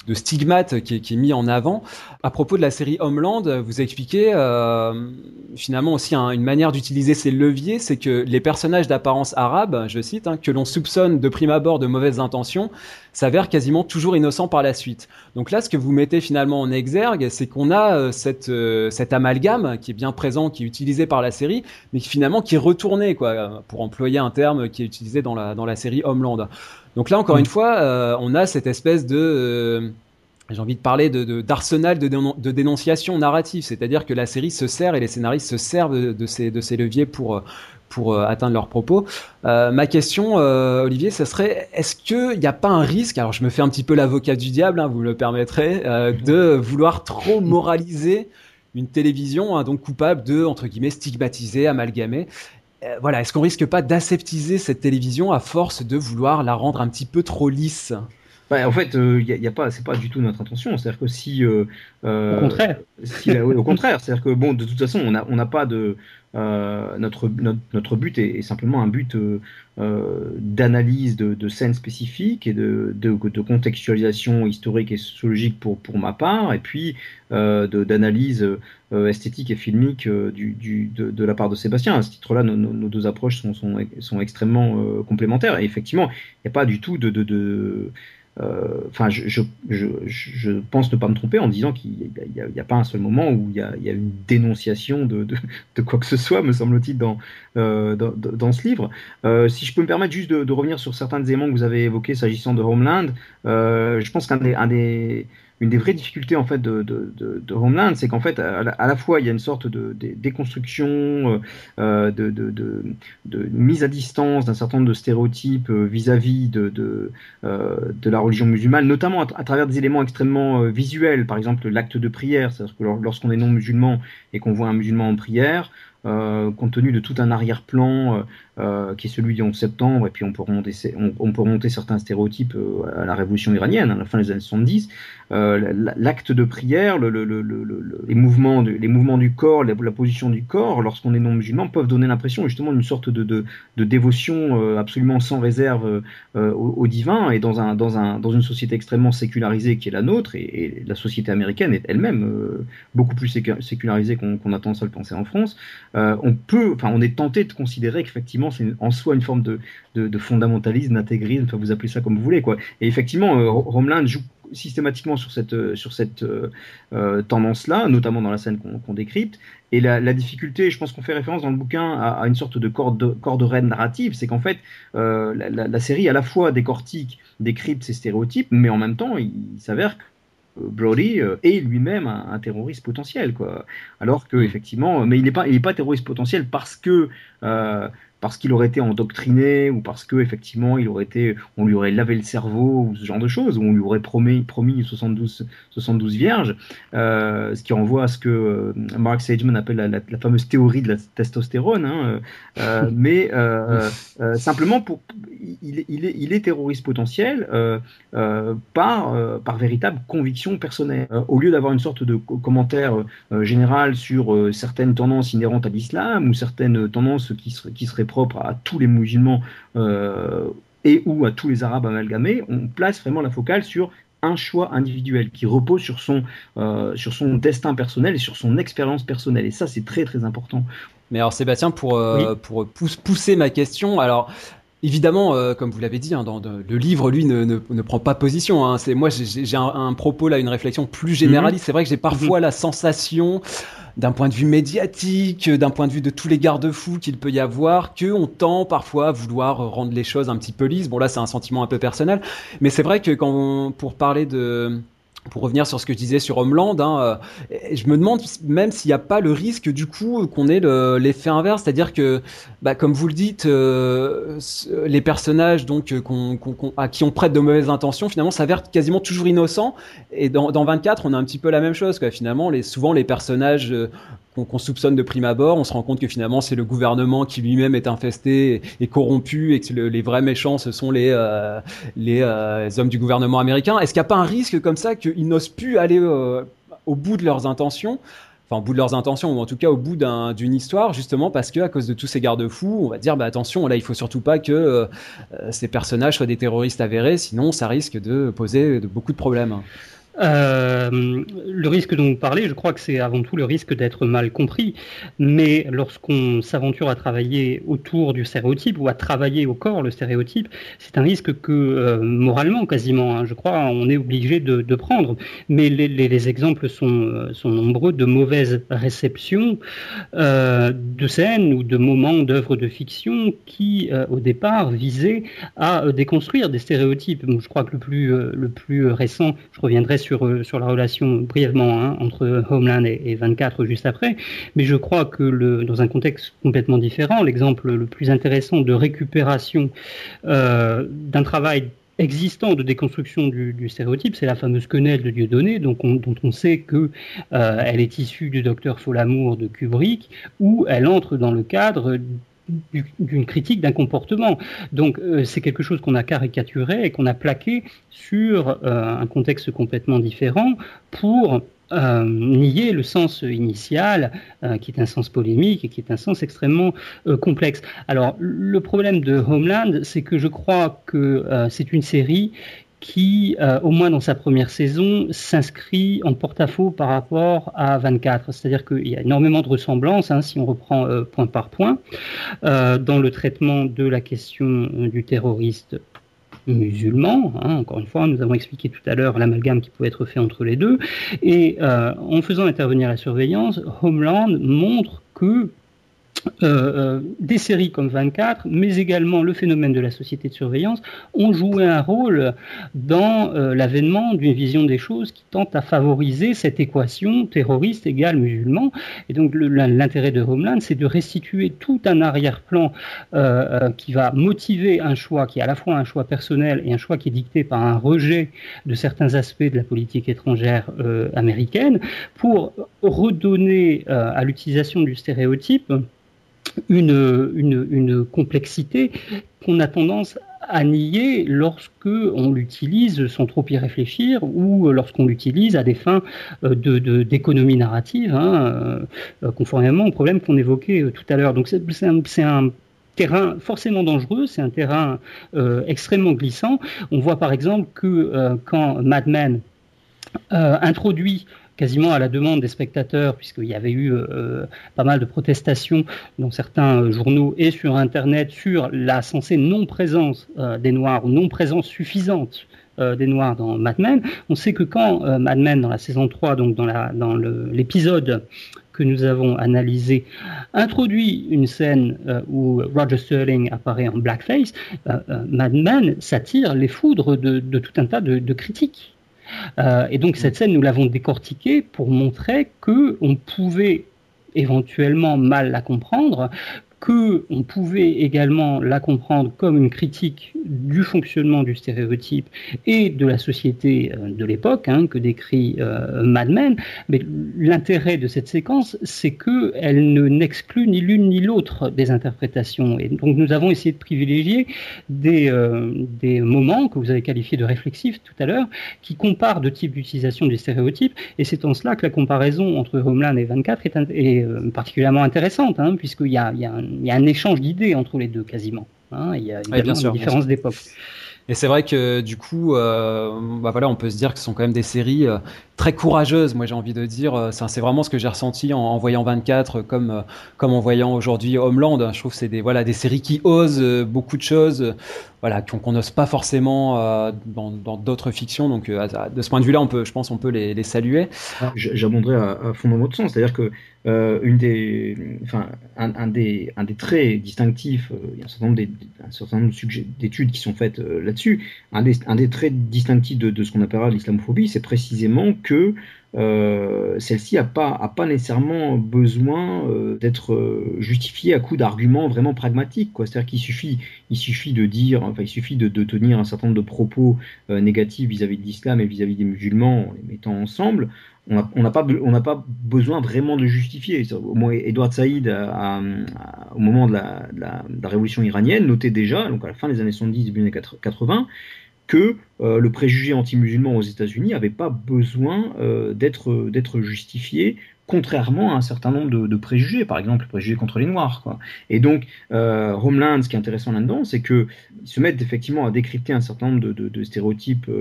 de stigmate qui est, mis en avant. À propos de la série Homeland, vous expliquez euh, finalement aussi une manière d'utiliser ces leviers, c'est que les personnages d'apparence arabe, je cite, hein, que l'on soupçonne de prime abord de mauvaises intentions, s'avèrent quasiment toujours innocents par la suite. Donc là, ce que vous mettez finalement en exergue, c'est qu'on a euh, cette, euh, cet amalgame qui est bien présent, qui est utilisé par la série, mais qui finalement qui est retourné, quoi, pour employer un terme qui est utilisé dans la, dans la série Homeland. Donc là, encore mm. une fois, euh, on a cette espèce de euh, j'ai envie de parler de, d'arsenal de, de, dénonciation narrative, c'est-à-dire que la série se sert et les scénaristes se servent de, ces, de ces leviers pour, pour euh, atteindre leurs propos. ma question, Olivier, ce serait est-ce qu'il n'y a pas un risque, alors je me fais un petit peu l'avocat du diable, hein, vous me le permettrez, de vouloir trop moraliser une télévision, hein, donc coupable de, entre guillemets, stigmatiser, amalgamer? Voilà, est-ce qu'on risque pas d'aseptiser cette télévision à force de vouloir la rendre un petit peu trop lisse? Bah, en fait, il euh, y a, pas, c'est pas du tout notre intention. C'est-à-dire que si, euh, au contraire, au contraire, c'est-à-dire que bon, de toute façon, on n'a on pas de, euh, notre, notre, but est, simplement un but euh, euh, d'analyse de, de, scènes spécifiques et de, de, contextualisation historique et sociologique pour, pour ma part, et puis d'analyse esthétique et filmique du, du, de, la part de Sébastien. À ce titre-là, nos, nos, deux approches sont, sont, sont extrêmement complémentaires. Et effectivement, il n'y a pas du tout de, de euh, enfin, je, je, je, pense ne pas me tromper en disant qu'il n'y a, a, pas un seul moment où il y a, une dénonciation de, de, quoi que ce soit, me semble-t-il, dans, euh, dans, ce livre. Euh, si je peux me permettre juste de, revenir sur certains des éléments que vous avez évoqués s'agissant de Homeland, euh, je pense qu'un des, un des une des vraies difficultés en fait de, de, de, de Homeland, c'est qu'en fait à la, fois il y a une sorte de, déconstruction, euh, de, de, mise à distance d'un certain nombre de stéréotypes euh, vis-à-vis de, de, euh, de la religion musulmane, notamment à, travers des éléments extrêmement euh, visuels, par exemple l'acte de prière, c'est-à-dire que lorsqu'on est non musulman et qu'on voit un musulman en prière, euh, compte tenu de tout un arrière-plan euh, qui est celui du 11 septembre, et puis on peut remonter, on, peut remonter certains stéréotypes à la révolution iranienne, à la fin des années 70, euh, l'acte de prière, le, le, le, les, mouvements du, les mouvements du corps, la, position du corps, lorsqu'on est non musulman, peuvent donner l'impression justement d'une sorte de, de, dévotion euh, absolument sans réserve euh, au, divin. Et dans, un, dans, un, dans une société extrêmement sécularisée qui est la nôtre, et, la société américaine est elle-même beaucoup plus sécularisée qu'on a tendance à le penser en France, on peut, on est tenté de considérer qu'effectivement c'est en soi une forme de, de, de fondamentalisme, d'intégrisme, enfin, vous appelez ça comme vous voulez, quoi. Et effectivement, Romeland joue systématiquement sur cette, euh, sur cette euh, euh, tendance-là, notamment dans la scène qu'on décrypte. Et la, la, difficulté, je pense qu'on fait référence dans le bouquin à, à une sorte de corde, corde reine narrative, c'est qu'en fait, euh, la, la, série à la fois décortique, décrypte ces stéréotypes, mais en même temps, il, s'avère que Brody est lui-même un, un, terroriste potentiel, quoi. Alors que effectivement, mais il n'est pas, il est pas terroriste potentiel parce que euh, parce qu'il aurait été endoctriné ou parce que effectivement il aurait été, on lui aurait lavé le cerveau ou ce genre de choses, ou on lui aurait promis, promis 72, 72 vierges, euh, ce qui renvoie à ce que euh, Mark Sageman appelle la, la, la fameuse théorie de la testostérone, hein, euh, mais euh, simplement pour, il, il, est, il est terroriste potentiel par, par véritable conviction personnelle. au lieu d'avoir une sorte de commentaire général sur certaines tendances inhérentes à l'islam ou certaines tendances qui, seraient, qui seraient propre à tous les musulmans euh, et ou à tous les arabes amalgamés, on place vraiment la focale sur un choix individuel qui repose sur son, euh, sur son destin personnel et sur son expérience personnelle. Et ça, c'est très très important. Mais alors Sébastien, pour, euh, pour pousser ma question, alors Évidemment, euh, comme vous l'avez dit, hein, dans, le livre, lui, ne, ne, ne prend pas position. Hein. C'est moi, j'ai un, un, propos là, une réflexion plus généraliste. Mhm. C'est vrai que j'ai parfois mhm. la sensation, d'un point de vue médiatique, d'un point de vue de tous les garde-fous qu'il peut y avoir, que on tend parfois à vouloir rendre les choses un petit peu lisses. Bon, là, c'est un sentiment un peu personnel, mais c'est vrai que quand on, pour parler de pour revenir sur ce que je disais sur Homeland, hein, je me demande même s'il n'y a pas le risque du coup qu'on ait l'effet inverse, c'est-à-dire que, bah, comme vous le dites, les personnages donc à qui on prête de mauvaises intentions, finalement, s'avèrent quasiment toujours innocents. Et dans, dans, 24, on a un petit peu la même chose. Finalement, souvent les personnages qu'on soupçonne de prime abord, on se rend compte que finalement c'est le gouvernement qui lui-même est infesté et, corrompu et que les vrais méchants ce sont les, euh, euh, hommes du gouvernement américain. Est-ce qu'il n'y a pas un risque comme ça qu'ils n'osent plus aller euh, au bout de leurs intentions? Enfin au bout de leurs intentions ou en tout cas au bout d'une histoire justement parce que à cause de tous ces garde-fous on va dire bah attention là il faut surtout pas que ces personnages soient des terroristes avérés sinon ça risque de poser beaucoup de problèmes. Euh, le risque dont vous parlez, je crois que c'est avant tout le risque d'être mal compris. Mais lorsqu'on s'aventure à travailler autour du stéréotype ou à travailler au corps le stéréotype, c'est un risque que euh, moralement quasiment, hein, je crois, on est obligé de, prendre. Mais les, les, les, exemples sont, euh, sont nombreux de mauvaises réceptions de scènes ou de moments d'œuvres de fiction qui, au départ, visaient à déconstruire des stéréotypes. je crois que le plus, le plus récent, je reviendrai sur sur, euh, sur la relation brièvement hein, entre Homeland et, 24 juste après, mais je crois que dans un contexte complètement différent, l'exemple le plus intéressant de récupération euh, d'un travail existant de déconstruction du, stéréotype, c'est la fameuse quenelle de Dieudonné, donc dont on sait que euh, elle est issue du docteur Folamour de Kubrick, où elle entre dans le cadre d'une critique d'un comportement. Donc euh, c'est quelque chose qu'on a caricaturé et qu'on a plaqué sur euh, un contexte complètement différent pour euh, nier le sens initial, qui est un sens polémique et qui est un sens extrêmement complexe. Alors le problème de Homeland, c'est que je crois que c'est une série qui, euh, au moins dans sa première saison, s'inscrit en porte-à-faux par rapport à 24. C'est-à-dire qu'il y a énormément de ressemblances, hein, si on reprend euh, point par point, euh, dans le traitement de la question du terroriste musulman. Hein. encore une fois, nous avons expliqué tout à l'heure l'amalgame qui pouvait être fait entre les deux. Et en faisant intervenir la surveillance, Homeland montre que euh, euh, des séries comme 24, mais également le phénomène de la société de surveillance, ont joué un rôle dans euh, l'avènement d'une vision des choses qui tente à favoriser cette équation terroriste égale musulman. Et donc l'intérêt de Homeland, c'est de restituer tout un arrière-plan qui va motiver un choix qui est à la fois un choix personnel et un choix qui est dicté par un rejet de certains aspects de la politique étrangère américaine, pour redonner à l'utilisation du stéréotype une, complexité qu'on a tendance à nier lorsque on l'utilise sans trop y réfléchir ou lorsqu'on l'utilise à des fins euh, d'économie narrative, hein, euh, conformément au problème qu'on évoquait euh, tout à l'heure. Donc c'est un, terrain forcément dangereux, c'est un terrain extrêmement glissant. On voit par exemple que quand Mad Men introduit quasiment à la demande des spectateurs, puisqu'il y avait eu euh, pas mal de protestations dans certains euh, journaux et sur Internet sur la censée non-présence euh, des Noirs ou non-présence suffisante des Noirs dans Mad Men. On sait que quand Mad Men, dans la saison 3, donc dans, l'épisode que nous avons analysé, introduit une scène où Roger Sterling apparaît en blackface, Mad Men s'attire les foudres de, tout un tas de critiques euh, et donc cette scène, nous l'avons décortiquée pour montrer que on pouvait éventuellement mal la comprendre, que on pouvait également la comprendre comme une critique du fonctionnement du stéréotype et de la société euh, de l'époque hein, que décrit euh, Mad Men. Mais l'intérêt de cette séquence, c'est que elle ne n'exclut ni l'une ni l'autre des interprétations. Et donc nous avons essayé de privilégier des, euh, des moments que vous avez qualifiés de réflexifs tout à l'heure, qui comparent deux types d'utilisation du stéréotype. Et c'est en cela que la comparaison entre Homeland et 24 est, est particulièrement intéressante, hein, puisqu'il y a, un y a un échange d'idées entre les deux quasiment. Hein. il y a une différence d'époque. Et c'est vrai que du coup, euh, bah voilà, on peut se dire que ce sont quand même des séries euh, très courageuse. Moi, j'ai envie de dire, c'est vraiment ce que j'ai ressenti en, voyant 24, comme comme en voyant aujourd'hui Homeland. Je trouve que c'est des voilà des séries qui osent beaucoup de choses voilà, qu'on n'ose pas forcément euh, dans d'autres fictions. Donc, euh, de ce point de vue-là, je pense, on peut les, saluer. Ah, j'abonderai à, fond dans votre sens, c'est-à-dire que euh, une des, enfin, un, des, un des traits distinctifs, il y a un certain nombre d'études qui sont faites là-dessus. Un des, un des traits distinctifs de, de ce qu'on appellera l'islamophobie, c'est précisément euh, celle-ci n'a pas, nécessairement besoin euh, d'être euh, justifiée à coup d'arguments vraiment pragmatiques. C'est-à-dire qu'il suffit, de dire, enfin, il suffit de, tenir un certain nombre de propos négatifs vis-à-vis de l'islam et vis-à-vis des musulmans en les mettant ensemble. On n'a pas, besoin vraiment de justifier. Au moins, Saïd, au moment de la, de, la, de la, révolution iranienne, notait déjà, donc à la fin des années 70, début des années 80, que euh, le préjugé anti-musulman aux États-Unis n'avait pas besoin euh, d'être justifié, contrairement à un certain nombre de, préjugés, par exemple le préjugé contre les Noirs. Et donc, euh, ce qui est intéressant là-dedans, c'est qu'ils se mettent effectivement à décrypter un certain nombre de, stéréotypes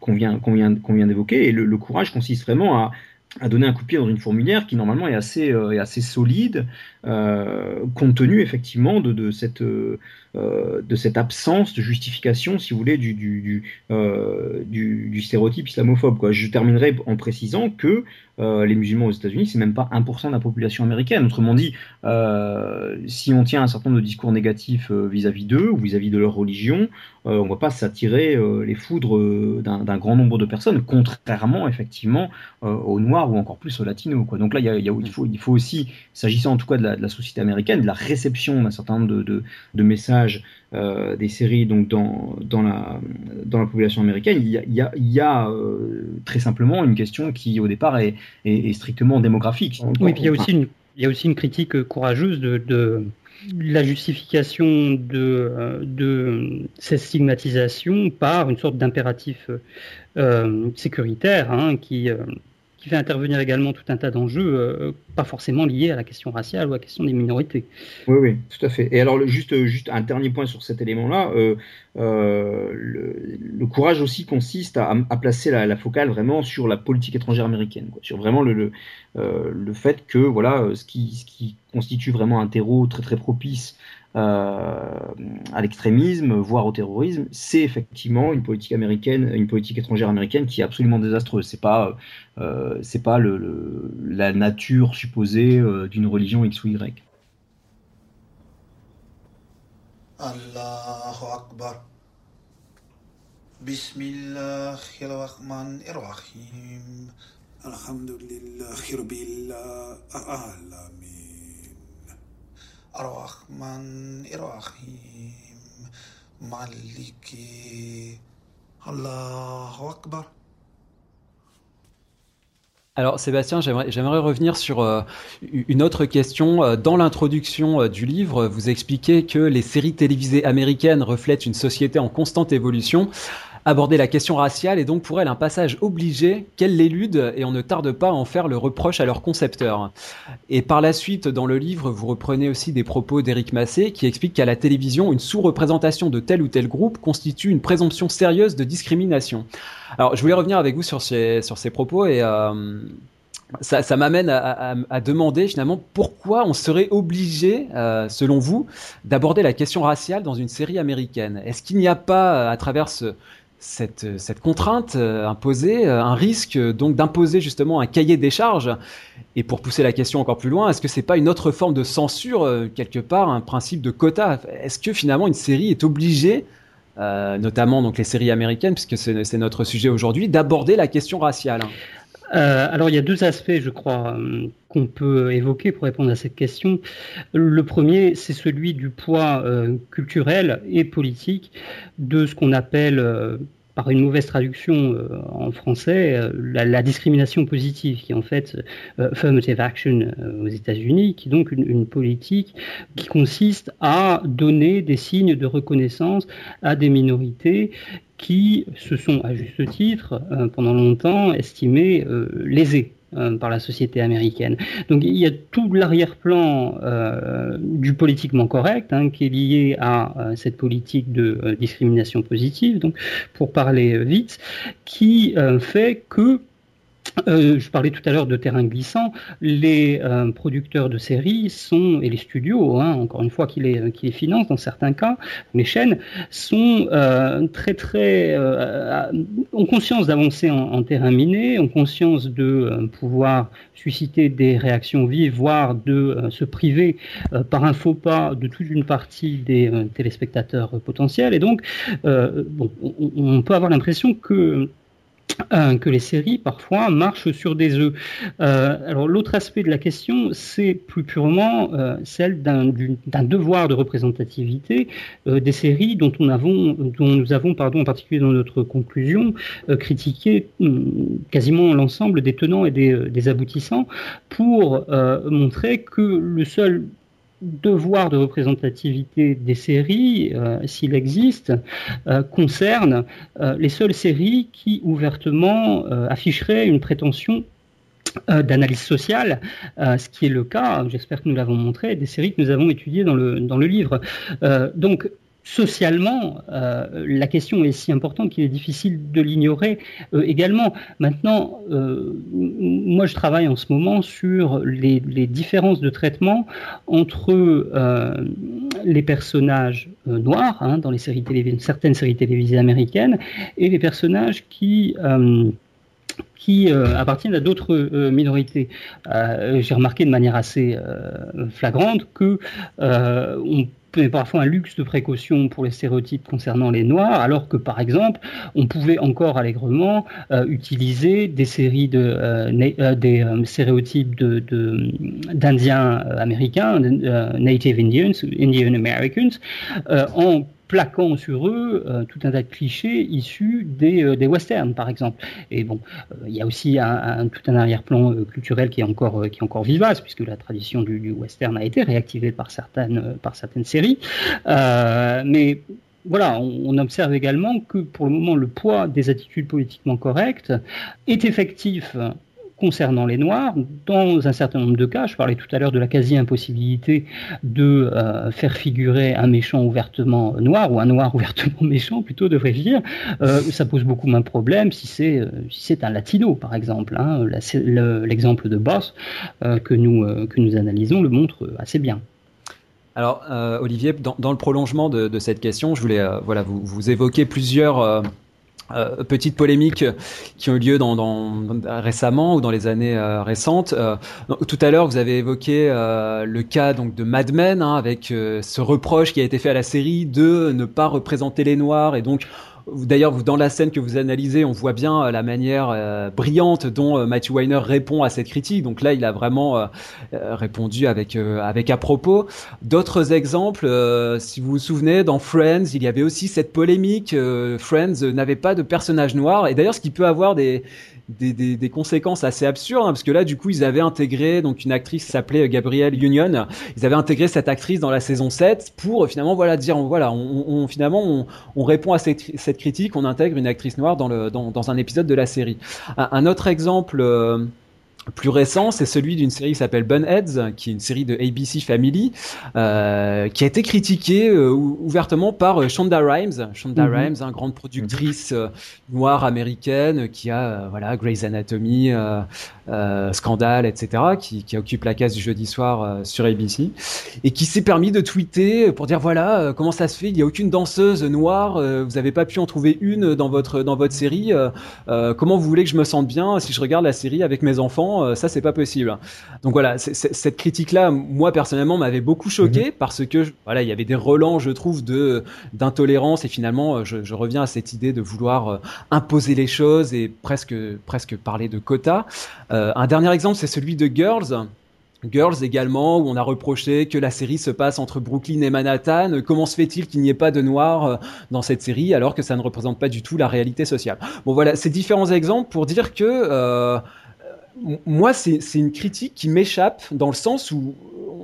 qu'on vient d'évoquer, et le, courage consiste vraiment à, à donner un coup de pied dans une fourmilière qui normalement est assez, euh, solide, euh, compte tenu effectivement de, de cette, euh, de cette absence de justification, si vous voulez, du, du stéréotype islamophobe. Quoi. Je terminerai en précisant que les musulmans aux États-Unis, c'est même pas 1% de la population américaine. Autrement dit, si on tient un certain nombre de discours négatifs vis-à-vis d'eux ou vis-à-vis de leur religion, on ne va pas s'attirer les foudres d'un grand nombre de personnes, contrairement effectivement aux Noirs ou encore plus au latino. Quoi. Donc là, il, faut, aussi, s'agissant en tout cas de la, société américaine, de la réception d'un certain nombre de, messages euh, des séries donc dans, dans, la, dans la population américaine, il y a, il y a, il y a euh, très simplement une question qui au départ est, est, strictement démographique. Oui, puis il y a aussi une, il y a aussi une critique courageuse de, de la justification de, de cette stigmatisation par une sorte d'impératif euh, sécuritaire hein, qui, qui fait intervenir également tout un tas d'enjeux, euh, pas forcément liés à la question raciale ou à la question des minorités. Oui, oui, tout à fait. Et alors, juste, juste un dernier point sur cet élément-là, euh, euh, le, courage aussi consiste à, placer la, focale vraiment sur la politique étrangère américaine, sur vraiment le, le, le, fait que voilà, ce qui, ce qui constitue vraiment un terreau très très propice euh, à l'extrémisme, voire au terrorisme, c'est effectivement une politique américaine, une politique étrangère américaine qui est absolument désastreuse. C'est pas, euh, c'est pas la nature supposée euh, d'une religion X ou Y. Allahu Akbar. Alors Sébastien, j'aimerais revenir sur euh, une autre question. Euh, dans l'introduction euh, du livre, vous expliquez que les séries télévisées américaines reflètent une société en constante évolution aborder la question raciale est donc pour elle un passage obligé qu'elle l'élude et on ne tarde pas à en faire le reproche à leur concepteur. Et par la suite, dans le livre, vous reprenez aussi des propos d'Éric Massé qui explique qu'à la télévision, une sous-représentation de tel ou tel groupe constitue une présomption sérieuse de discrimination. Alors, je voulais revenir avec vous sur ces, propos et euh, ça, m'amène à, à, demander finalement pourquoi on serait obligé, euh, selon vous, d'aborder la question raciale dans une série américaine? Est-ce qu'il n'y a pas, à travers ce, cette, contrainte euh, imposée, euh, un risque euh, donc d'imposer justement un cahier des charges. Et pour pousser la question encore plus loin, est-ce que c'est pas une autre forme de censure quelque part, un principe de quota? Est-ce que finalement une série est obligée, notamment donc les séries américaines, puisque c'est notre sujet aujourd'hui, d'aborder la question raciale? Euh, alors il y a deux aspects, je crois, euh, qu'on peut évoquer pour répondre à cette question. Le premier, c'est celui du poids euh, culturel et politique de ce qu'on appelle par une mauvaise traduction euh, en français, euh, la, discrimination positive, qui est en fait euh, affirmative action aux États-Unis, qui est donc une, une, politique qui consiste à donner des signes de reconnaissance à des minorités qui se sont, à juste titre, pendant longtemps estimées lésées euh, par la société américaine. Donc il y a tout l'arrière-plan euh, du politiquement correct hein, qui est lié à euh, cette politique de discrimination positive, donc pour parler vite, qui fait que euh, je parlais tout à l'heure de terrain glissant. Les euh, producteurs de séries sont et les studios, hein, encore une fois, qui les, qui les financent dans certains cas, les chaînes sont euh, très très ont conscience d'avancer en, en, terrain miné, ont conscience de pouvoir susciter des réactions vives, voire de se priver par un faux pas de toute une partie des téléspectateurs potentiels. Et donc, bon, on, on peut avoir l'impression que euh, que les séries parfois marchent sur des œufs. Euh, alors l'autre aspect de la question, c'est plus purement euh, celle d'un devoir de représentativité des séries dont, on nous avons, pardon, en particulier dans notre conclusion, critiqué hum, quasiment l'ensemble des tenants et des aboutissants pour montrer que le seul devoir de représentativité des séries, euh, s'il existe, euh, concerne euh, les seules séries qui ouvertement afficheraient une prétention d'analyse sociale, ce qui est le cas, j'espère que nous l'avons montré, des séries que nous avons étudiées dans le, dans le livre. donc, socialement, euh, la question est si importante qu'il est difficile de l'ignorer euh, également. Maintenant, euh, moi je travaille en ce moment sur les, différences de traitement entre les personnages noirs hein, dans les séries certaines séries télévisées américaines et les personnages qui qui appartiennent à d'autres minorités. J'ai remarqué de manière assez flagrante que on parfois un luxe de précaution pour les stéréotypes concernant les Noirs, alors que par exemple, on pouvait encore allègrement euh, utiliser des séries de euh, euh, stéréotypes d'Indiens américains, Native Indians, Indian Americans, en plaquant sur eux euh, tout un tas de clichés issus des, euh, westerns, par exemple. Et bon, euh, il y a aussi un, tout un arrière-plan culturel qui est encore vivace, puisque la tradition du, western a été réactivée par certaines séries. mais voilà, on, observe également que pour le moment, le poids des attitudes politiquement correctes est effectif concernant les Noirs, dans un certain nombre de cas, je parlais tout à l'heure de la quasi-impossibilité de euh, faire figurer un méchant ouvertement noir, ou un noir ouvertement méchant plutôt, devrais-je dire, euh, ça pose beaucoup moins de problèmes si c'est euh, un latino, par exemple. Hein. L'exemple de Boss que, nous, que nous analysons le montre assez bien. Alors, Olivier, dans, le prolongement de, cette question, je voulais voilà, vous évoquer plusieurs euh, petites polémiques qui ont eu lieu dans, dans, récemment ou dans les années euh, récentes. Euh, tout à l'heure, vous avez évoqué le cas donc de Mad Men hein, avec ce reproche qui a été fait à la série de ne pas représenter les Noirs et donc D'ailleurs, dans la scène que vous analysez, on voit bien euh, la manière euh, brillante dont euh, Matthew Weiner répond à cette critique. Donc là, il a vraiment répondu avec avec à propos. D'autres exemples, si vous vous souvenez, dans Friends, il y avait aussi cette polémique. Friends n'avait pas de personnage noir. Et d'ailleurs, ce qui peut avoir des des, des, des, conséquences assez absurdes hein, parce que là du coup ils avaient intégré donc une actrice qui s'appelait Gabrielle Union. Ils avaient intégré cette actrice dans la saison 7 pour finalement voilà dire voilà on, on finalement on, on, répond à cette, cette, critique on intègre une actrice noire dans le dans, dans un épisode de la série. Un, un autre exemple euh, plus récent, c'est celui d'une série qui s'appelle Bunheads, qui est une série de ABC Family, euh, qui a été critiquée euh, ouvertement par euh, Shonda Rhimes. Shonda mm Rhimes, une grande productrice euh, noire américaine, qui a voilà Grey's Anatomy, Scandale, etc., qui, qui, occupe la case du jeudi soir sur ABC, et qui s'est permis de tweeter pour dire voilà comment ça se fait, il n'y a aucune danseuse noire, vous n'avez pas pu en trouver une dans votre dans votre série, comment vous voulez que je me sente bien si je regarde la série avec mes enfants euh, ça c'est pas possible. Donc voilà, cette critique-là, moi personnellement, m'avait beaucoup choqué mhm. parce que voilà, il y avait des relents, je trouve, de d'intolérance et finalement, je, reviens à cette idée de vouloir euh, imposer les choses et presque presque parler de quotas. Euh, un dernier exemple, c'est celui de Girls. Girls également, où on a reproché que la série se passe entre Brooklyn et Manhattan. Comment se fait-il qu'il n'y ait pas de noirs dans cette série alors que ça ne représente pas du tout la réalité sociale? Bon voilà, ces différents exemples pour dire que moi, c'est une critique qui m'échappe dans le sens où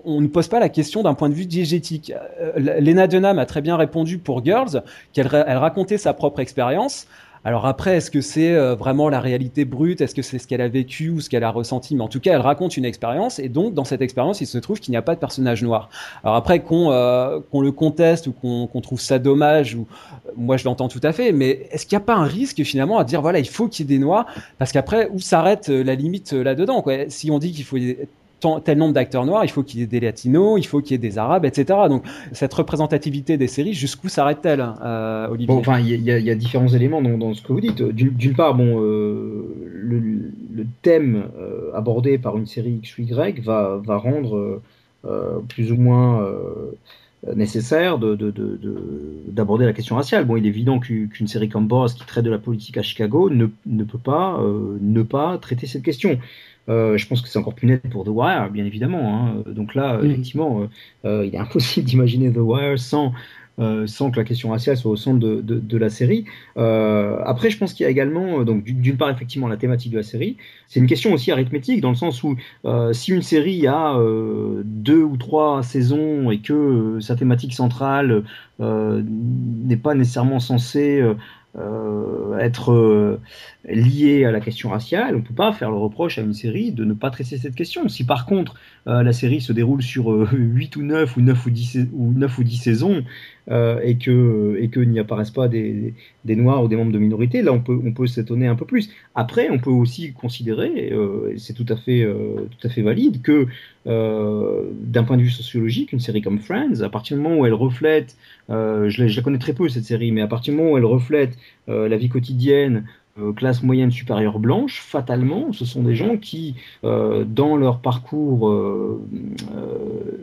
on ne pose pas la question d'un point de vue diégétique. Euh, Lena Dunham a très bien répondu pour Girls, qu'elle elle racontait sa propre expérience. Alors après, est-ce que c'est euh, vraiment la réalité brute? Est-ce que c'est ce qu'elle a vécu ou ce qu'elle a ressenti? Mais en tout cas, elle raconte une expérience et donc dans cette expérience, il se trouve qu'il n'y a pas de personnage noir. Alors après, qu'on euh, le conteste ou qu'on trouve ça dommage, ou moi je l'entends tout à fait, mais est-ce qu'il n'y a pas un risque finalement à dire voilà, il faut qu'il y ait des noirs? Parce qu'après, où s'arrête la limite là-dedans Si on dit qu'il faut tel nombre d'acteurs noirs, il faut qu'il y ait des latinos, il faut qu'il y ait des arabes, etc. Donc cette représentativité des séries, jusqu'où s'arrête-t-elle, euh, Olivier Enfin, il y, a différents éléments dans, ce que vous dites. D'une part, bon, euh, le, thème euh, abordé par une série X ou Y va, va rendre plus ou moins nécessaire d'aborder de, la question raciale. Bon, il est évident qu'une série comme Boss, qui traite de la politique à Chicago, ne peut pas ne pas traiter cette question. Euh, je pense que c'est encore plus net pour The Wire, bien évidemment. Hein. Donc là, effectivement, euh, euh, il est impossible d'imaginer The Wire sans, sans que la question raciale soit au centre de, de, la série. après, je pense qu'il y a également, donc d'une part, effectivement, la thématique de la série. C'est une question aussi arithmétique, dans le sens où si une série a deux ou trois saisons et que sa thématique centrale n'est pas nécessairement censée être lié à la question raciale, on ne peut pas faire le reproche à une série de ne pas traiter cette question. Si par contre euh, la série se déroule sur 8 ou 9 ou 9 ou 10, ou 9 ou 10 saisons et que et que n'y apparaissent pas des, noirs ou des membres de minorité, là on peut on peut s'étonner un peu plus. Après, on peut aussi considérer, c'est tout à fait valide, que d'un point de vue sociologique, une série comme Friends, à partir du moment où elle reflète, je, la connais très peu cette série, mais à partir du moment où elle reflète euh, la vie quotidienne euh, classe moyenne supérieure blanche, fatalement, ce sont des gens qui, euh, dans leur parcours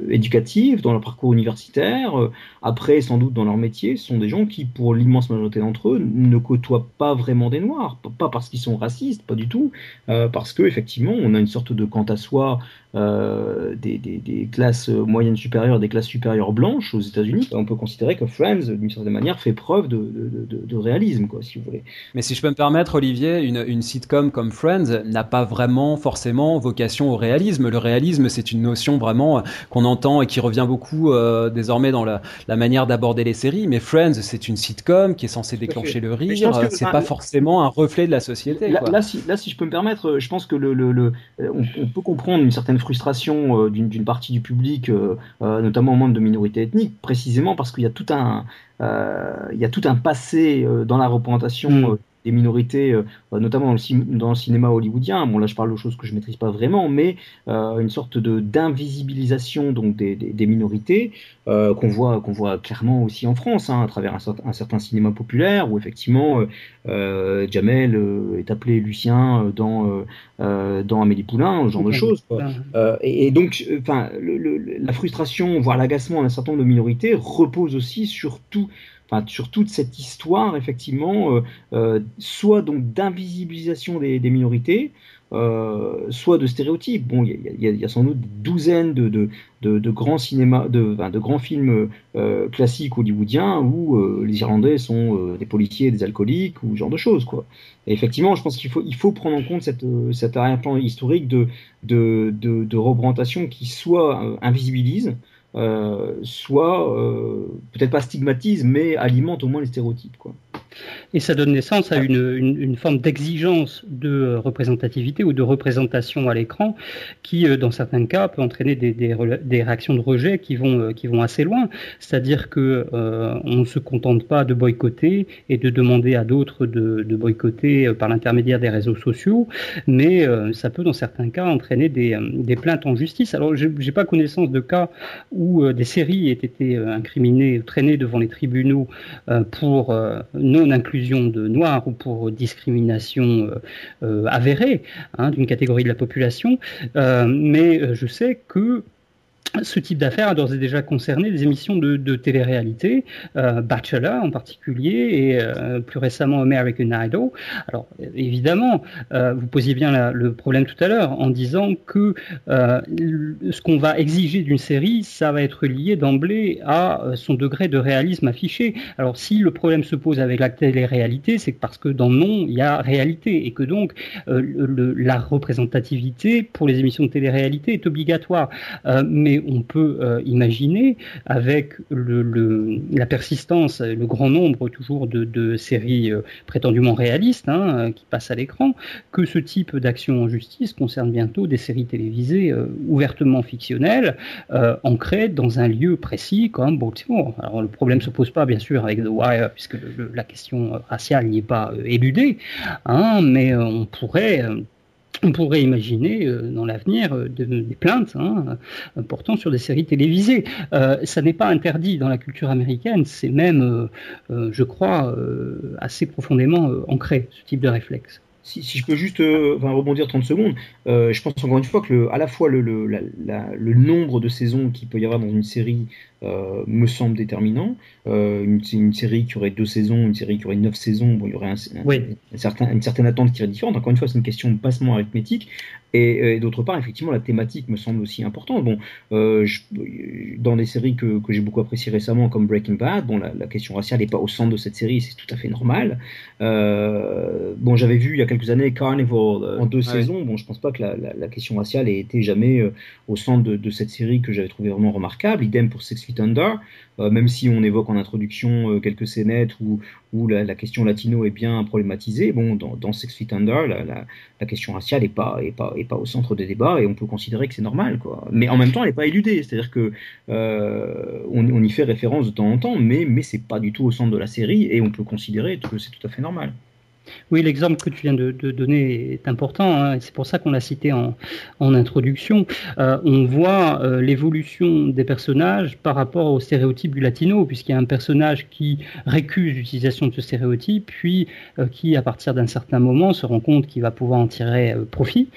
éducatif, dans leur parcours universitaire, après sans doute dans leur métier, sont des gens qui, pour l'immense majorité d'entre eux, ne côtoient pas vraiment des noirs, pas parce qu'ils sont racistes, pas du tout, parce que effectivement, on a une sorte de quant à soi euh, des, des, classes moyennes supérieures, des classes supérieures blanches aux États-Unis, on peut considérer que Friends, d'une certaine manière, fait preuve de, de, de, réalisme, quoi, si vous voulez. Mais si je peux me permettre, Olivier, une, une sitcom comme Friends n'a pas vraiment forcément vocation au réalisme. Le réalisme, c'est une notion vraiment qu'on entend et qui revient beaucoup euh, désormais dans la, la manière d'aborder les séries. Mais Friends, c'est une sitcom qui est censée déclencher le rire. C'est pas forcément un reflet de la société. Là, là, si, là, si je peux me permettre, je pense que le, le, le on, on, peut comprendre une certaine frustration euh, d'une partie du public, euh, euh, notamment au monde de minorités ethniques, précisément parce qu'il y a tout un, il y a tout un passé dans la représentation mm des minorités, euh, notamment dans le, dans le, cinéma hollywoodien. Bon, là, je parle de choses que je maîtrise pas vraiment, mais euh, une sorte de d'invisibilisation donc des, des, minorités euh, qu'on voit qu'on voit clairement aussi en France, hein, à travers un, certain cinéma populaire où effectivement Jamel est appelé Lucien dans dans Amélie Poulain, ce genre de choses. Et, donc, enfin, la frustration, voire l'agacement d'un certain nombre de minorités repose aussi sur tout sur toute cette histoire, effectivement, euh, euh, soit donc d'invisibilisation des, minorités, euh, soit de stéréotypes. Bon, il y, a sans doute douzaines de, grands cinémas, de, grands films classiques hollywoodiens où les Irlandais sont des policiers, des alcooliques ou ce genre de choses. Et effectivement, je pense qu'il faut, prendre en compte cet arrière-plan historique de, de, qui soit invisibilise, soit euh, peut-être pas stigmatise, mais alimente au moins les stéréotypes. Quoi. Et ça donne naissance à une, une, forme d'exigence de euh, représentativité ou de représentation à l'écran qui, euh, dans certains cas, peut entraîner des, des, des réactions de rejet qui vont, euh, qui vont assez loin. C'est-à-dire que on ne se contente pas de boycotter et de demander à d'autres de, de, boycotter par l'intermédiaire des réseaux sociaux, mais ça peut, dans certains cas, entraîner des, des plaintes en justice. Alors, je n'ai pas connaissance de cas où des séries aient été incriminées, traînées devant les tribunaux pour non-inclusion de noirs ou pour discrimination euh, euh, avérée hein, d'une catégorie de la population, euh, mais je sais que ce type d'affaires a d'ores et déjà concerné des émissions de, de télé-réalité, euh, Bachelor en particulier, et euh, plus récemment American Idol. Alors évidemment, euh, vous posiez bien le problème tout à l'heure en disant que ce qu'on va exiger d'une série, ça va être lié d'emblée à son degré de réalisme affiché. Alors si le problème se pose avec la télé-réalité, c'est parce que dans nom, il y a réalité, et que donc la représentativité pour les émissions de télé-réalité est obligatoire. mais on peut imaginer, avec la persistance, le grand nombre toujours de, séries prétendument réalistes hein, qui passent à l'écran, que ce type d'action en justice concerne bientôt des séries télévisées ouvertement fictionnelles, ancrées dans un lieu précis comme Baltimore. Alors le problème ne se pose pas bien sûr avec The Wire, puisque la question raciale n'y est pas éludée, hein, mais on pourrait on pourrait imaginer euh, dans l'avenir euh, des plaintes hein, portant sur des séries télévisées. Euh, ça n'est pas interdit dans la culture américaine, c'est même, je crois, assez profondément ancré, ce type de réflexe. Si, je peux juste rebondir 30 secondes, je pense encore une fois que à la fois le, le nombre de saisons qu'il peut y avoir dans une série euh, me semble déterminant. Euh, une, une, série qui aurait deux saisons, une série qui aurait neuf saisons, bon, il y aurait un, certain, une certaine attente qui serait différente. Encore une fois, c'est une question bassement arithmétique. Et, d'autre part, effectivement, la thématique me semble aussi importante. Bon, euh, je, dans les séries que, que j'ai beaucoup appréciées récemment, comme Breaking Bad, bon, la, la question raciale n'est pas au centre de cette série, c'est tout à fait normal. Bon, j'avais vu il y a quelques années Carnival en deux saisons. Bon, je pense pas que la, la, question raciale ait été jamais au centre de, de cette série que j'avais trouvé vraiment remarquable. Idem pour Thunder, euh, même si on évoque en introduction euh, quelques scénettes où, la, question latino est bien problématisée, bon, dans, dans Six Feet Under, la, question raciale n'est pas, est pas, au centre des débats et on peut considérer que c'est normal. Mais en même temps, elle n'est pas éludée, c'est-à-dire que euh, y fait référence de temps en temps, mais, mais c'est pas du tout au centre de la série et on peut considérer que c'est tout à fait normal. Oui, l'exemple que tu viens de, donner est important, hein, c'est pour ça qu'on l'a cité en, introduction. Euh, on voit euh, l'évolution des personnages par rapport au stéréotype du latino, puisqu'il y a un personnage qui récuse l'utilisation de ce stéréotype, puis euh, qui, à partir d'un certain moment, se rend compte qu'il va pouvoir en tirer profit,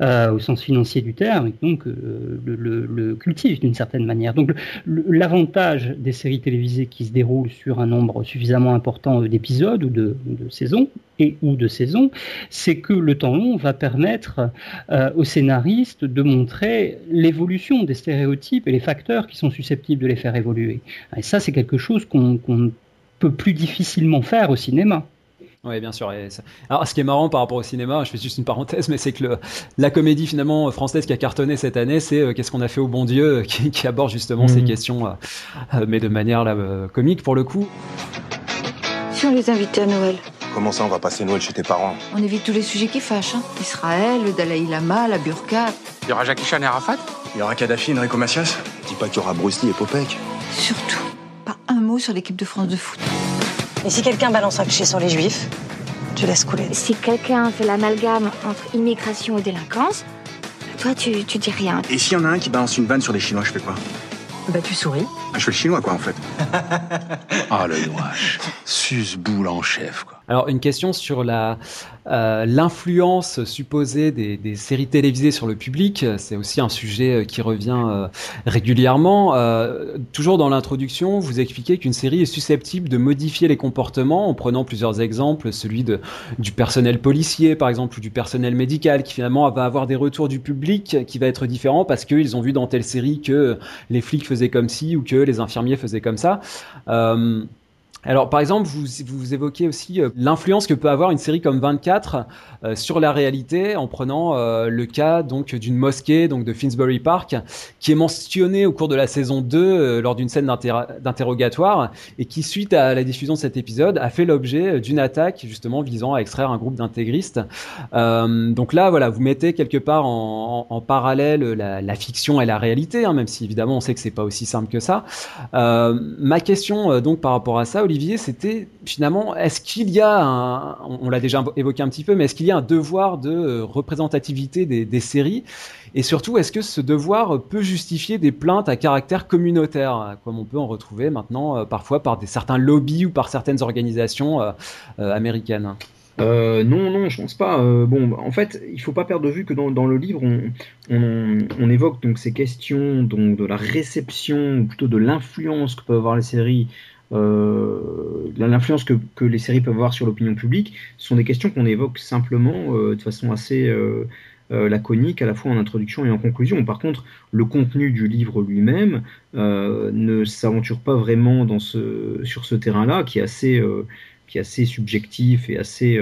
au sens financier du terme, et donc le, cultive d'une certaine manière. Donc l'avantage des séries télévisées qui se déroulent sur un nombre suffisamment important d'épisodes ou de saisons, et ou de saison, c'est que le temps long va permettre euh, aux scénaristes de montrer l'évolution des stéréotypes et les facteurs qui sont susceptibles de les faire évoluer. Et ça, c'est quelque chose qu'on peut plus difficilement faire au cinéma. Oui, bien sûr. Alors, ce qui est marrant par rapport au cinéma, je fais juste une parenthèse, mais c'est que le... la comédie finalement française qui a cartonné cette année, c'est euh, Qu'est-ce qu'on a fait au bon Dieu, qui, aborde justement ces mmh. questions, euh, mais de manière comique pour le coup. Si on les invitait à Noël Comment ça, on va passer Noël chez tes parents? On évite tous les sujets qui fâchent. Hein. Israël, le Dalai Lama, la burqa. Il y aura Jackie Chan et Arafat? Il y aura Kadhafi, Enrico Macias? Dis pas qu'il y aura Bruce Lee et Popek. Surtout, pas un mot sur l'équipe de France de foot. Et si quelqu'un balance un cliché sur les juifs, tu laisses couler. Si quelqu'un fait l'amalgame entre immigration et délinquance, toi, tu, tu dis rien. Et s'il y en a un qui balance une vanne sur les Chinois, je fais quoi? Bah, tu souris. Ah, je fais le chinois, quoi, en fait. Ah, le noix. Suce-boule en chef, quoi. Alors, une question sur la, euh, l'influence supposée des, séries télévisées sur le public, c'est aussi un sujet euh, qui revient euh, régulièrement. Toujours dans l'introduction, vous expliquez qu'une série est susceptible de modifier les comportements en prenant plusieurs exemples, celui du personnel policier par exemple ou du personnel médical qui finalement va avoir des retours du public qui va être différent parce qu'ils ont vu dans telle série que les flics faisaient comme ci ou que les infirmiers faisaient comme ça. Euh, alors, par exemple, vous, vous évoquez aussi euh, l'influence que peut avoir une série comme 24 euh, sur la réalité, en prenant euh, le cas donc d'une mosquée, donc de Finsbury Park, qui est mentionnée au cours de la saison 2 lors d'une scène d'interrogatoire, et qui, suite à la diffusion de cet épisode, a fait l'objet d'une attaque justement visant à extraire un groupe d'intégristes. donc là, voilà, vous mettez quelque part en, en, parallèle la, la, fiction et la réalité, hein, même si évidemment on sait que c'est pas aussi simple que ça. ma question donc par rapport à ça, Olivier, c'était finalement, est-ce qu'il y a un, on l'a déjà évoqué un petit peu, mais est-ce qu'il y a un devoir de euh, représentativité des, séries? Et surtout, est-ce que ce devoir peut justifier des plaintes à caractère communautaire, comme on peut en retrouver maintenant euh, parfois par des, certains lobbies ou par certaines organisations euh, américaines? Non, non, je pense pas. bon, en fait, il faut pas perdre de vue que dans, le livre, on, évoque donc ces questions donc de la réception, ou plutôt de l'influence que peuvent avoir les séries euh, l'influence que, les séries peuvent avoir sur l'opinion publique, sont des questions qu'on évoque simplement euh, de façon assez euh, laconique, à la fois en introduction et en conclusion. Par contre, le contenu du livre lui-même ne s'aventure pas vraiment sur ce terrain-là, qui est assez qui est assez subjectif et assez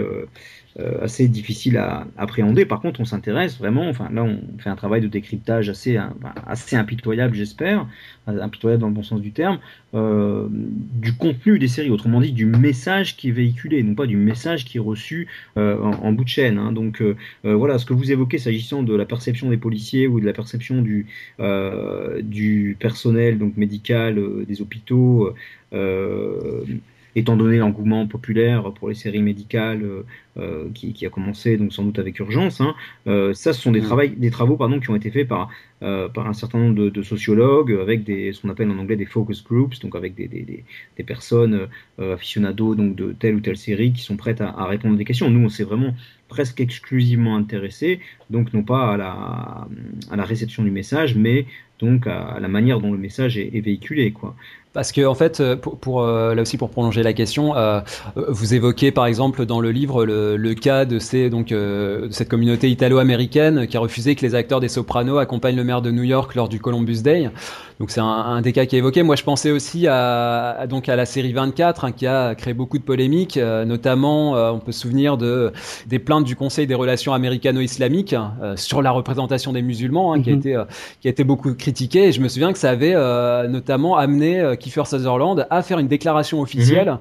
assez difficile à, appréhender. Par contre, on s'intéresse vraiment, enfin là, on fait un travail de décryptage assez, assez impitoyable, j'espère, impitoyable dans le bon sens du terme, euh, du contenu des séries, autrement dit, du message qui est véhiculé, non pas du message qui est reçu euh, en, bout de chaîne. Hein. Donc voilà, ce que vous évoquez s'agissant de la perception des policiers ou de la perception du, du personnel donc médical des hôpitaux étant donné l'engouement populaire pour les séries médicales euh, euh, qui, a commencé donc sans doute avec urgence. Hein, euh, ça, ce sont des, mm. des travaux pardon, qui ont été faits par, par un certain nombre de, sociologues avec des, ce qu'on appelle en anglais des focus groups, donc avec des, des, des personnes aficionados donc de telle ou telle série qui sont prêtes à, répondre à des questions. Nous, on s'est vraiment presque exclusivement intéressé, donc non pas à la, à la réception du message, mais donc à, la manière dont le message est, est véhiculé. Quoi. Parce que en fait, euh, pour, euh, là aussi pour prolonger la question, euh, vous évoquez par exemple dans le livre le, cas de donc cette communauté italo-américaine qui a refusé que les acteurs des Sopranos accompagnent le maire de New York lors du Columbus Day. Donc c'est un, des cas qui est évoqué. Moi, je pensais aussi à, donc à la série 24 hein, qui a créé beaucoup de polémiques, notamment on peut se souvenir de des plaintes du Conseil des relations américano-islamiques sur la représentation des musulmans hein, qui a mm-hmm. été qui a été beaucoup critiquée. Et je me souviens que ça avait notamment amené Kiefer Sutherland à faire une déclaration officielle. Mhm.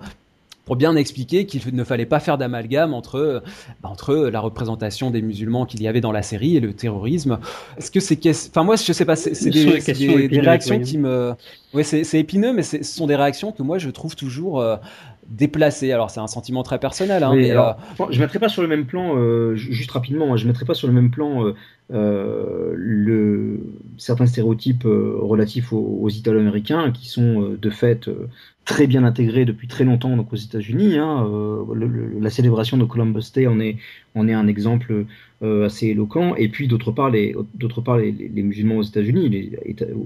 Pour bien expliquer qu'il ne fallait pas faire d'amalgame entre, bah, entre la représentation des musulmans qu'il y avait dans la série et le terrorisme. Est-ce que c'est, enfin moi je sais pas, c'est des, des, réactions qui me, ouais c'est épineux, mais ce sont des réactions que moi je trouve toujours euh, déplacées. Alors c'est un sentiment très personnel. Hein, mais, euh, je mettrai pas sur le même plan, euh, juste rapidement, je mettrai pas sur le même plan euh, le, certains stéréotypes relatifs aux, Italo-américains qui sont de fait très bien intégrés depuis très longtemps donc aux États-Unis. Hein, la célébration de Columbus Day en est, en est un exemple assez éloquent. Et puis d'autre part, les, d'autre part les, les, musulmans aux États-Unis,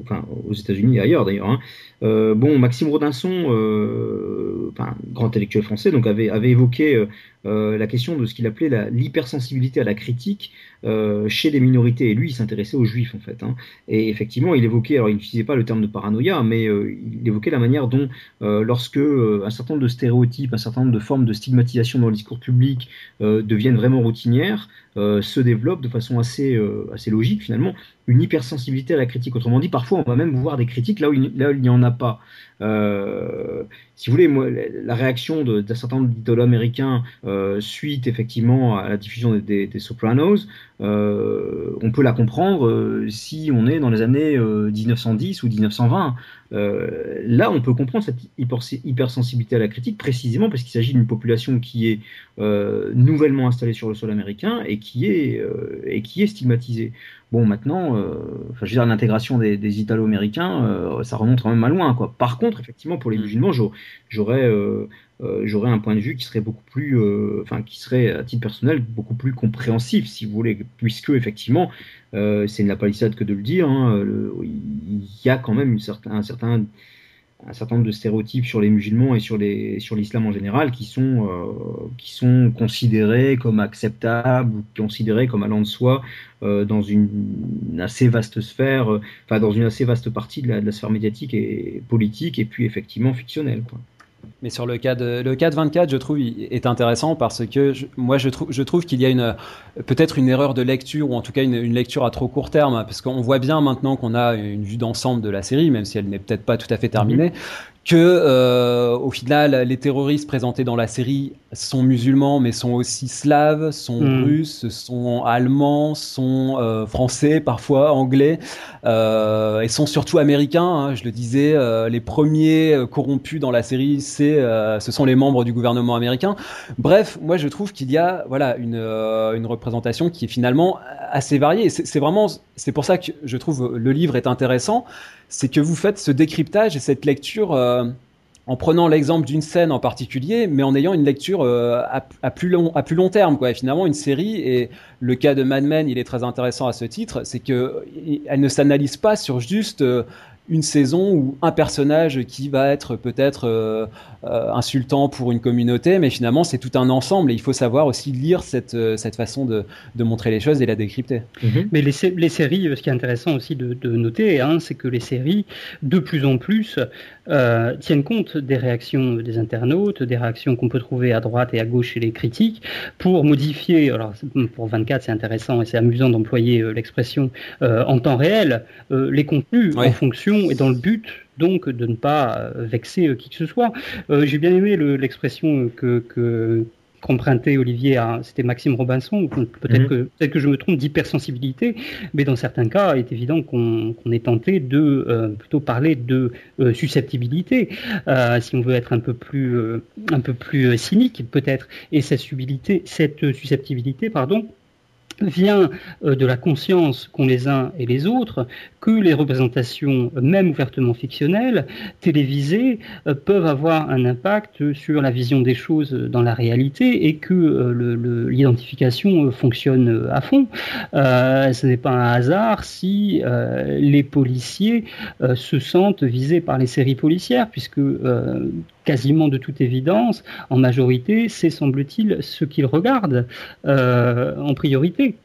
enfin aux États-Unis et ailleurs d'ailleurs. Hein. bon, Maxime Rodinson, enfin, grand intellectuel français, donc avait, avait évoqué la question de ce qu'il appelait l'hypersensibilité à la critique euh, chez les minorités. Et lui, il s'intéressait aux juifs, en fait. Hein. Et effectivement, il évoquait, alors il n'utilisait pas le terme de paranoïa, mais euh, il évoquait la manière dont, euh, lorsque un certain nombre de stéréotypes, un certain nombre de formes de stigmatisation dans le discours public deviennent vraiment routinières, se développent de façon assez, assez logique, finalement, une hypersensibilité à la critique. Autrement dit, parfois, on va même voir des critiques là où il, là il n'y en a pas. si vous voulez, moi, la réaction d'un certain nombre d'idoles américains suite effectivement à la diffusion des, Sopranos, euh, on peut la comprendre euh, si on est dans les années 1910 euh, ou 1920. Là, on peut comprendre cette hypersensibilité à la critique précisément parce qu'il s'agit d'une population qui est nouvellement installée sur le sol américain et qui est, et qui est stigmatisée. Bon, maintenant, enfin, je veux dire, l'intégration des, Italo-américains, ça remonte quand même à loin. Quoi. Par contre, effectivement, pour les mm. musulmans, j'aurais euh, j'aurais un point de vue qui serait beaucoup plus, euh, enfin qui serait à titre personnel beaucoup plus compréhensif, si vous voulez, puisque effectivement, euh, c'est une la palissade que de le dire, hein, il y a quand même un certain nombre de stéréotypes sur les musulmans et sur l'islam en général qui sont qui sont considérés comme acceptables ou considérés comme allant de soi dans une, assez vaste sphère enfin dans une assez vaste partie de la, de la, sphère médiatique et politique et puis effectivement fictionnelle quoi. Mais sur le cas de le cas de 24, je trouve est intéressant parce que moi je trouve je trouve qu'il y a une peut-être une erreur de lecture ou en tout cas une, une lecture à trop court terme. Parce qu'on voit bien maintenant qu'on a une vue d'ensemble de la série, même si elle n'est peut-être pas tout à fait terminée, que euh, au final les terroristes présentés dans la série sont musulmans mais sont aussi slaves, sont hmm. russes, sont allemands, sont euh, français parfois anglais euh, et sont surtout américains. Hein, je le disais, euh, les premiers euh, corrompus dans la série c'est euh, ce sont les membres du gouvernement américain. Bref, moi je trouve qu'il y a voilà une une représentation qui est finalement assez variée. C'est vraiment c'est pour ça que je trouve le livre est intéressant c'est que vous faites ce décryptage et cette lecture euh, en prenant l'exemple d'une scène en particulier, mais en ayant une lecture euh, à, plus long, à plus long terme. Quoi. Finalement, une série, et le cas de Mad Men, il est très intéressant à ce titre, c'est qu'elle ne s'analyse pas sur juste euh, une saison ou un personnage qui va être peut-être euh, euh, insultant pour une communauté, mais finalement c'est tout un ensemble et il faut savoir aussi lire cette, euh, cette façon de, de montrer les choses et la décrypter. Mhm. Mais les, les, séries, ce qui est intéressant aussi de, de noter, hein, c'est que les séries, de plus en plus, euh, tiennent compte des réactions des internautes, des réactions qu'on peut trouver à droite et à gauche chez les critiques, pour modifier, alors pour 24 c'est intéressant et c'est amusant d'employer l'expression en temps réel, les contenus en fonction et dans le but donc de ne pas euh, vexer euh, qui que ce soit. Euh, j'ai bien aimé l'expression que, que qu'empruntait Olivier à, c'était Maxime Robinson, peut-être mhm. que, peut que je me trompe d'hypersensibilité, mais dans certains cas, il est évident qu'on est tenté de plutôt parler de susceptibilité, si on veut être un peu plus, un peu plus cynique peut-être, et cette cette susceptibilité, pardon, vient euh, de la conscience qu'ont les uns et les autres que les représentations, même ouvertement fictionnelles, télévisées, euh, peuvent avoir un impact sur la vision des choses dans la réalité et que euh, l'identification fonctionne à fond. ce n'est pas un hasard si les policiers se sentent visés par les séries policières, puisque quasiment de toute évidence, en majorité, c'est semble-t-il ce qu'ils regardent euh, en priorité.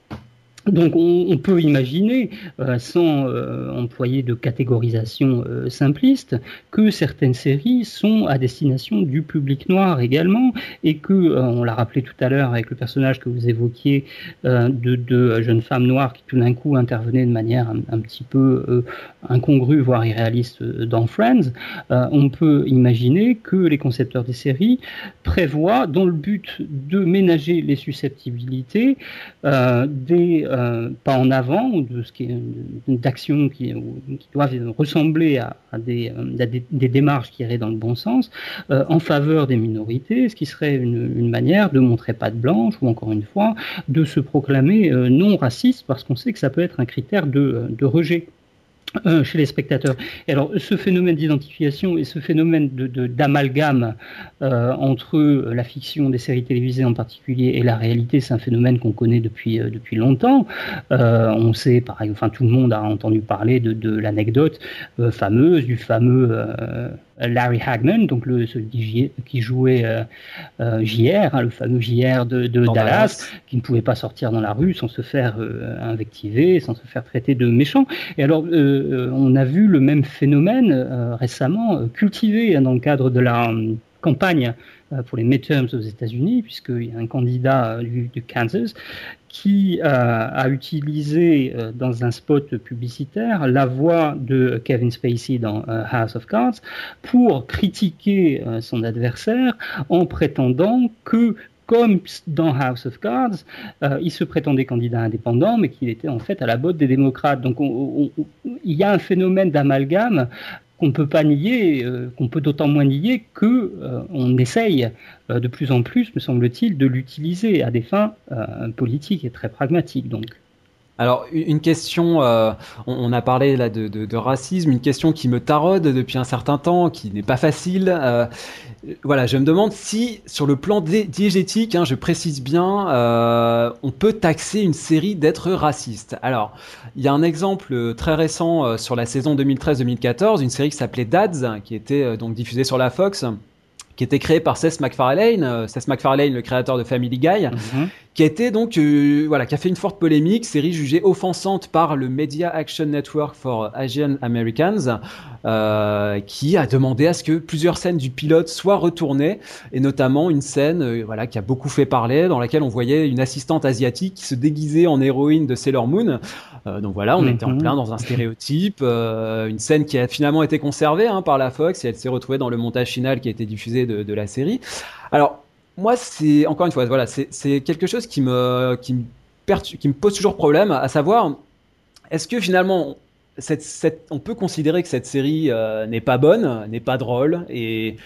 Donc on, peut imaginer, euh, sans euh, employer de catégorisation euh, simpliste, que certaines séries sont à destination du public noir également, et que, on l'a rappelé tout à l'heure avec le personnage que vous évoquiez de deux jeunes femmes noires qui tout d'un coup intervenaient de manière un, petit peu incongrue, voire irréaliste dans Friends, on peut imaginer que les concepteurs des séries prévoient, dans le but de ménager les susceptibilités, des euh, pas en avant ou d'actions qui, doivent ressembler à, des, euh, des, démarches qui iraient dans le bon sens euh, en faveur des minorités, ce qui serait une, manière de montrer pas de blanche ou encore une fois de se proclamer non raciste parce qu'on sait que ça peut être un critère de rejet. Euh, chez les spectateurs. Alors, ce phénomène d'identification et ce phénomène d'amalgame de, euh, entre la fiction des séries télévisées en particulier et la réalité, c'est un phénomène qu'on connaît depuis, euh, longtemps. On sait, pareil, enfin, tout le monde a entendu parler de l'anecdote fameuse du fameux Larry Hagman, donc le, celui qui, jouait euh, euh, JR, hein, le fameux JR de, Dallas, qui ne pouvait pas sortir dans la rue sans se faire euh, invectiver, sans se faire traiter de méchant. Et alors, on a vu le même phénomène récemment cultivé hein, dans le cadre de la campagne pour les midterms aux États-Unis, puisqu'il y a un candidat du Kansas qui euh, a utilisé euh, dans un spot publicitaire la voix de Kevin Spacey dans euh, House of Cards pour critiquer son adversaire en prétendant que comme dans House of Cards, il se prétendait candidat indépendant, mais qu'il était en fait à la botte des démocrates. Donc il y a un phénomène d'amalgame qu'on ne peut pas nier, euh, qu'on peut d'autant moins nier que euh, on essaye euh, de plus en plus, me semble-t-il, de l'utiliser à des fins politiques et très pragmatiques. Donc. Alors une question, euh, on, a parlé là de, racisme, une question qui me taraude depuis un certain temps, qui n'est pas facile. Euh, voilà, je me demande si sur le plan diégétique, hein, je précise bien, euh, on peut taxer une série d'être raciste. Alors il y a un exemple très récent sur la saison 2013-2014, une série qui s'appelait Dads, qui était donc diffusée sur la Fox qui était créé par Seth MacFarlane, Seth MacFarlane, le créateur de Family Guy, mhm qui a été donc euh, voilà, qui a fait une forte polémique, série jugée offensante par le Media Action Network for Asian Americans, euh, qui a demandé à ce que plusieurs scènes du pilote soient retournées, et notamment une scène euh, voilà qui a beaucoup fait parler, dans laquelle on voyait une assistante asiatique qui se déguisait en héroïne de Sailor Moon. Euh, donc voilà, on était en mhm. plein dans un stéréotype, euh, une scène qui a finalement été conservée hein, par la Fox et elle s'est retrouvée dans le montage final qui a été diffusé de, de la série. Alors moi, c'est encore une fois, voilà, c'est quelque chose qui me, qui me, pose toujours problème, à savoir, est-ce que finalement, on peut considérer que cette série euh, n'est pas bonne, n'est pas drôle et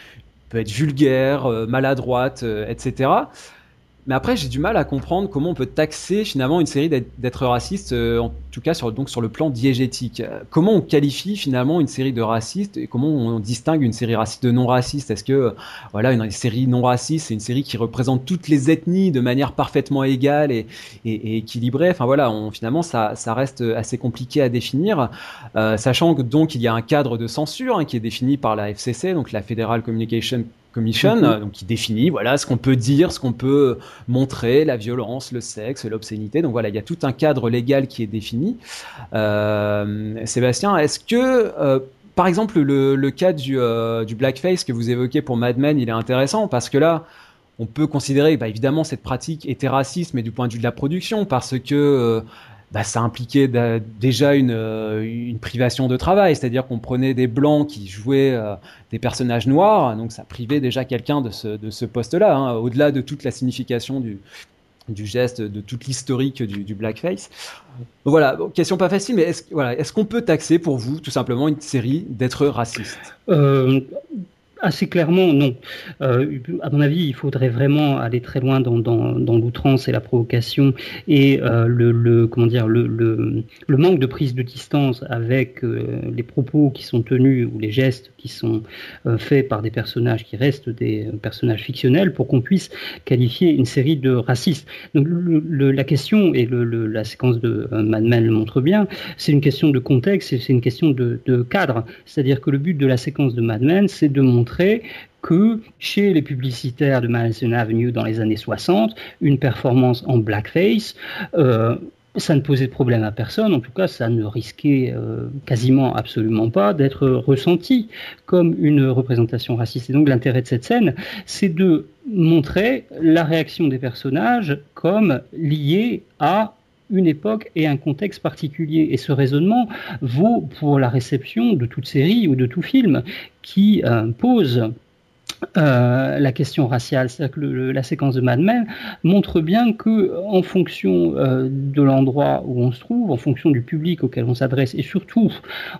peut être vulgaire, euh, maladroite, euh, etc. Mais après, j'ai du mal à comprendre comment on peut taxer finalement une série d'être raciste, euh, en tout cas sur, donc sur le plan diégétique. Comment on qualifie finalement une série de racistes et comment on distingue une série raciste de non raciste Est-ce que voilà une série non raciste, c'est une série qui représente toutes les ethnies de manière parfaitement égale et, équilibrée? Enfin voilà, finalement ça, ça, reste assez compliqué à définir, euh, sachant que donc il y a un cadre de censure hein, qui est défini par la FCC, donc la Federal Communication Commission, donc qui définit voilà ce qu'on peut dire, ce qu'on peut montrer, la violence, le sexe, l'obscénité. Donc voilà, il y a tout un cadre légal qui est défini. Euh, Sébastien, est-ce que euh, par exemple le, le cas du, euh, du, blackface que vous évoquez pour Mad Men, il est intéressant? Parce que là, on peut considérer, bah, évidemment, cette pratique était raciste, mais du point de vue de la production, parce que bah, ça impliquait déjà une, euh, une, privation de travail, c'est-à-dire qu'on prenait des blancs qui jouaient euh, des personnages noirs, donc ça privait déjà quelqu'un de ce, poste-là, hein, au-delà de toute la signification du, du geste, de toute l'historique du, du, blackface. Voilà, question pas facile, mais est-ce qu'on peut taxer pour vous tout simplement une série d'être raciste euh, Assez clairement, non. Euh, à mon avis, il faudrait vraiment aller très loin dans, dans, l'outrance et la provocation et euh, le, comment dire le, le, manque de prise de distance avec euh, les propos qui sont tenus ou les gestes qui sont euh, faits par des personnages qui restent des personnages fictionnels pour qu'on puisse qualifier une série de racistes. Donc la question et la séquence de Mad Men le montre bien, c'est une question de contexte c'est une question de, de cadre. C'est-à-dire que le but de la séquence de Mad Men, c'est de montrer que chez les publicitaires de Madison Avenue dans les années 60, une performance en blackface, euh, ça ne posait de problème à personne, en tout cas ça ne risquait euh, quasiment absolument pas d'être ressenti comme une représentation raciste. Et donc l'intérêt de cette scène, c'est de montrer la réaction des personnages comme liée à une époque et un contexte particulier. Et ce raisonnement vaut pour la réception de toute série ou de tout film qui euh, pose euh, la question raciale, que la séquence de Mad Men montre bien que, en fonction euh, de l'endroit où on se trouve, en fonction du public auquel on s'adresse, et surtout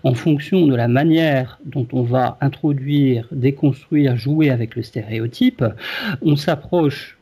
en fonction de la manière dont on va introduire, déconstruire, jouer avec le stéréotype, on s'approche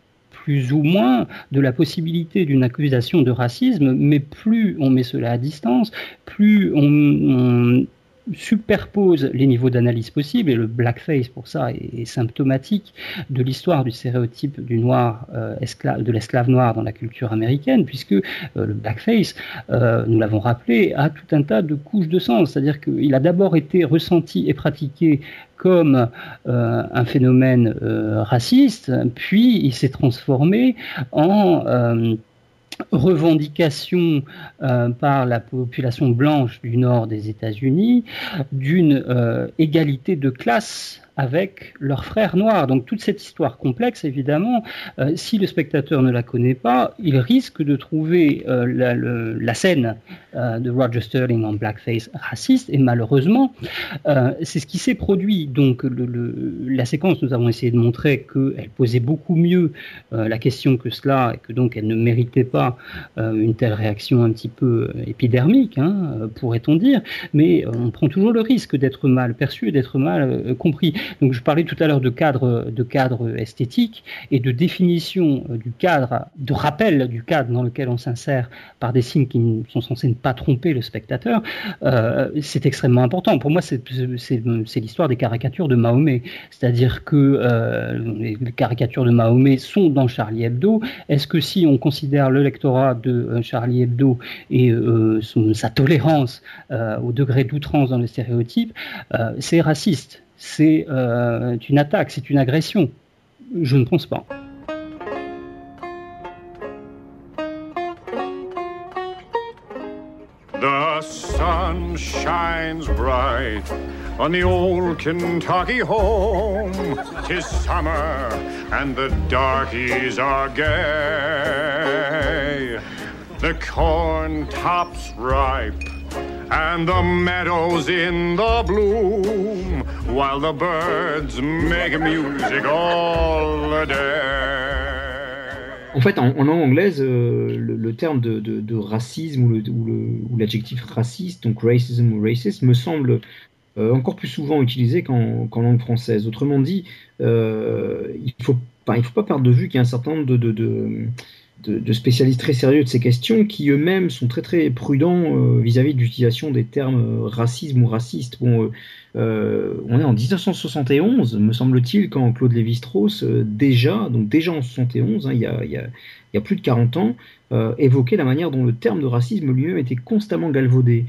plus ou moins de la possibilité d'une accusation de racisme, mais plus on met cela à distance, plus on, superpose les niveaux d'analyse possibles, et le blackface pour ça est, symptomatique de l'histoire du stéréotype du noir euh, esclave, de l'esclave noir dans la culture américaine, puisque euh, le blackface, euh, nous l'avons rappelé, a tout un tas de couches de sens, c'est-à-dire qu'il a d'abord été ressenti et pratiqué comme un phénomène raciste, puis il s'est transformé en revendication par la population blanche du nord des États-Unis d'une égalité de classe avec leurs frères noirs. Donc toute cette histoire complexe, évidemment, euh, si le spectateur ne la connaît pas, il risque de trouver euh, la, scène euh, de Roger Sterling en blackface raciste, et malheureusement, c'est ce qui s'est produit. Donc la séquence, nous avons essayé de montrer qu'elle posait beaucoup mieux la question que cela, et que donc elle ne méritait pas une telle réaction un petit peu épidermique, hein, pourrait-on dire, mais on prend toujours le risque d'être mal perçu et d'être mal compris. Donc je parlais tout à l'heure de cadre, de cadre esthétique et de définition euh, du cadre, de rappel du cadre dans lequel on s'insère par des signes qui sont censés ne pas tromper le spectateur. Euh, c'est extrêmement important. Pour moi, c'est l'histoire des caricatures de Mahomet. C'est-à-dire que euh, les caricatures de Mahomet sont dans Charlie Hebdo. Est-ce que si on considère le lectorat de Charlie Hebdo et sa tolérance au degré d'outrance dans le stéréotype, c'est raciste c'est euh, une attaque, c'est une agression. Je ne pense pas. The sun shines bright on the old Kentucky home. Tis summer and the darkies are gay. The corn tops ripe and the meadows in the bloom, while the birds make music all the day. En fait, en, langue anglaise, euh, le, terme de, racisme ou l'adjectif raciste, donc racism ou racist, me semble euh, encore plus souvent utilisé qu'en langue française. Autrement dit, euh, il il faut pas perdre de vue qu'il y a un certain nombre de, spécialistes très sérieux de ces questions qui eux-mêmes sont très très prudents vis-à-vis de l'utilisation des termes racisme ou raciste. Euh, on est en 1971, me semble-t-il, quand Claude Lévi-Strauss, euh, déjà, donc déjà en 71, hein, il, y a, plus de 40 ans, euh, évoquait la manière dont le terme de racisme lui-même était constamment galvaudé.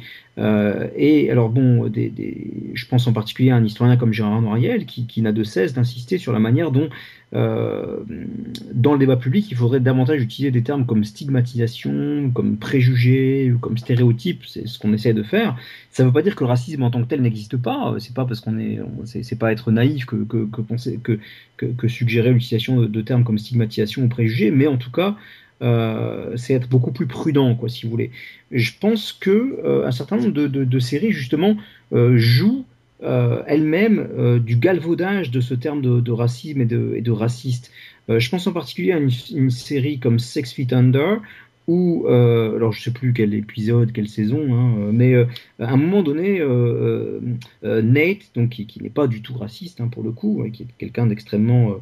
Et alors bon, je pense en particulier à un historien comme Gérard Noiriel, qui, qui n'a de cesse d'insister sur la manière dont, dans le débat public, il faudrait davantage utiliser des termes comme stigmatisation, comme préjugé, comme stéréotype, c'est ce qu'on essaie de faire. Ça ne veut pas dire que le racisme en tant que tel n'existe pas. C'est pas parce qu'on est, c'est pas être naïf que, que, que penser, que, que, que suggérer l'utilisation de, de, termes comme stigmatisation ou préjugé, mais en tout cas, euh, c'est être beaucoup plus prudent, quoi, si vous voulez. Je pense que euh, un certain nombre de, de, séries justement euh, jouent elles-mêmes du galvaudage de ce terme de, racisme et de, et raciste. je pense en particulier à une, une, série comme Six Feet Under, où, euh, alors je sais plus quel épisode, quelle saison, hein, mais euh, à un moment donné, euh, Nate, donc qui, n'est pas du tout raciste hein, pour le coup, qui est quelqu'un d'extrêmement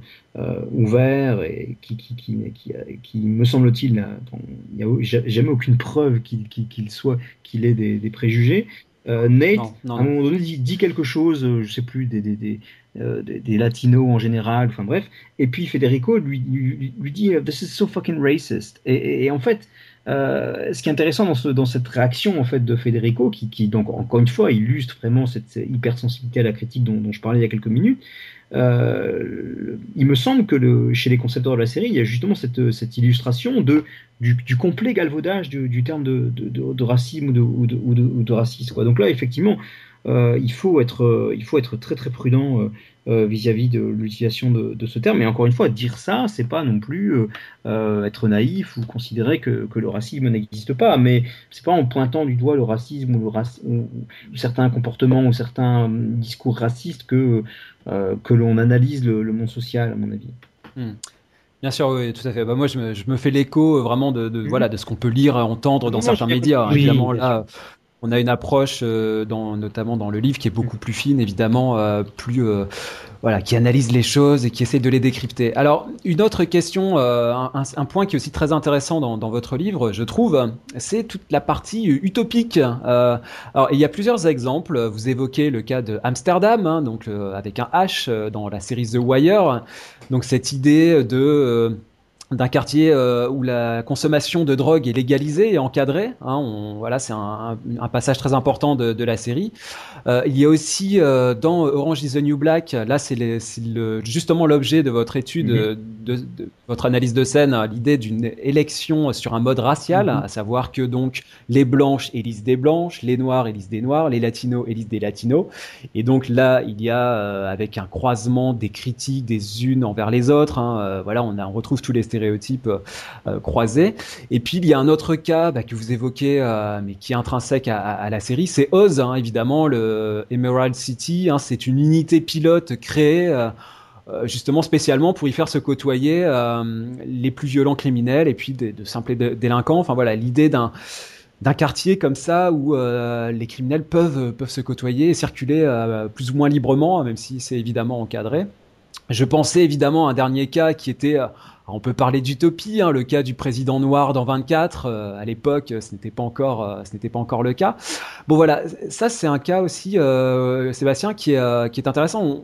ouvert et qui, qui, qui, me semble-t-il, il n'y a jamais aucune preuve qu'il qu soit, qu'il ait des préjugés. Nate, non, non, à un moment donné, dit, dit quelque chose, je sais plus, des, des, des euh, des, des, latinos en général, enfin bref. Et puis Federico lui, lui, lui dit This is so fucking racist. Et, et, et en fait, euh, ce qui est intéressant dans, ce, dans, cette réaction en fait de Federico, qui, qui, donc encore une fois illustre vraiment cette hypersensibilité à la critique dont, dont je parlais il y a quelques minutes, euh, il me semble que chez les concepteurs de la série, il y a justement cette, illustration du, complet galvaudage du, terme de, racisme ou de, ou racisme. Donc là, effectivement, euh, il, faut être, euh, il faut être très très prudent vis-à-vis -vis de l'utilisation de, de, ce terme. Mais encore une fois, dire ça, c'est pas non plus euh, être naïf ou considérer que, que le racisme n'existe pas. Mais c'est pas en pointant du doigt le racisme ou, le raci ou, ou certains comportements ou certains discours racistes que, euh, que l'on analyse le, le, monde social, à mon avis. Hmm. Bien sûr, oui, tout à fait. Bah, moi, je me, je me fais l'écho vraiment de, de, mmh. voilà, de ce qu'on peut lire, entendre dans certains médias. Évidemment, là, on a une approche, euh, notamment dans le livre, qui est beaucoup plus fine, évidemment, euh, plus euh, voilà, qui analyse les choses et qui essaie de les décrypter. Alors, une autre question, un, point qui est aussi très intéressant dans, votre livre, je trouve, c'est toute la partie utopique. Alors, il y a plusieurs exemples. Vous évoquez le cas de Amsterdam, hein, donc avec un H dans la série The Wire. Donc, cette idée de d'un quartier euh, où la consommation de drogue est légalisée et encadrée. Hein, on, voilà, c'est un, un, passage très important de, de la série. Euh, il y a aussi euh, dans Orange is the New Black, là c'est le, justement l'objet de votre étude, mm -hmm. de, de, votre analyse de scène, l'idée d'une élection sur un mode racial, mm -hmm. à savoir que donc les blanches élisent des blanches, les noirs élisent des noirs, les latinos élisent des latinos. Et donc là, il y a avec un croisement des critiques des unes envers les autres. Hein, voilà, on, a, on retrouve tous les stéréotypes euh, croisés. Et puis il y a un autre cas bah, que vous évoquez, euh, mais qui est intrinsèque à, la série, c'est Oz, hein, évidemment, le Emerald City. Hein, c'est une unité pilote créée euh, justement spécialement pour y faire se côtoyer euh, les plus violents criminels et puis de, simples délinquants. Enfin voilà, l'idée d'un quartier comme ça où euh, les criminels peuvent se côtoyer et circuler euh, plus ou moins librement, même si c'est évidemment encadré. Je pensais évidemment à un dernier cas qui était on peut parler d'utopie, hein, le cas du président noir dans 24. Euh, à l'époque, ce n'était pas encore, euh, ce n'était pas encore le cas. Bon voilà, ça c'est un cas aussi, euh, Sébastien, qui est, intéressant.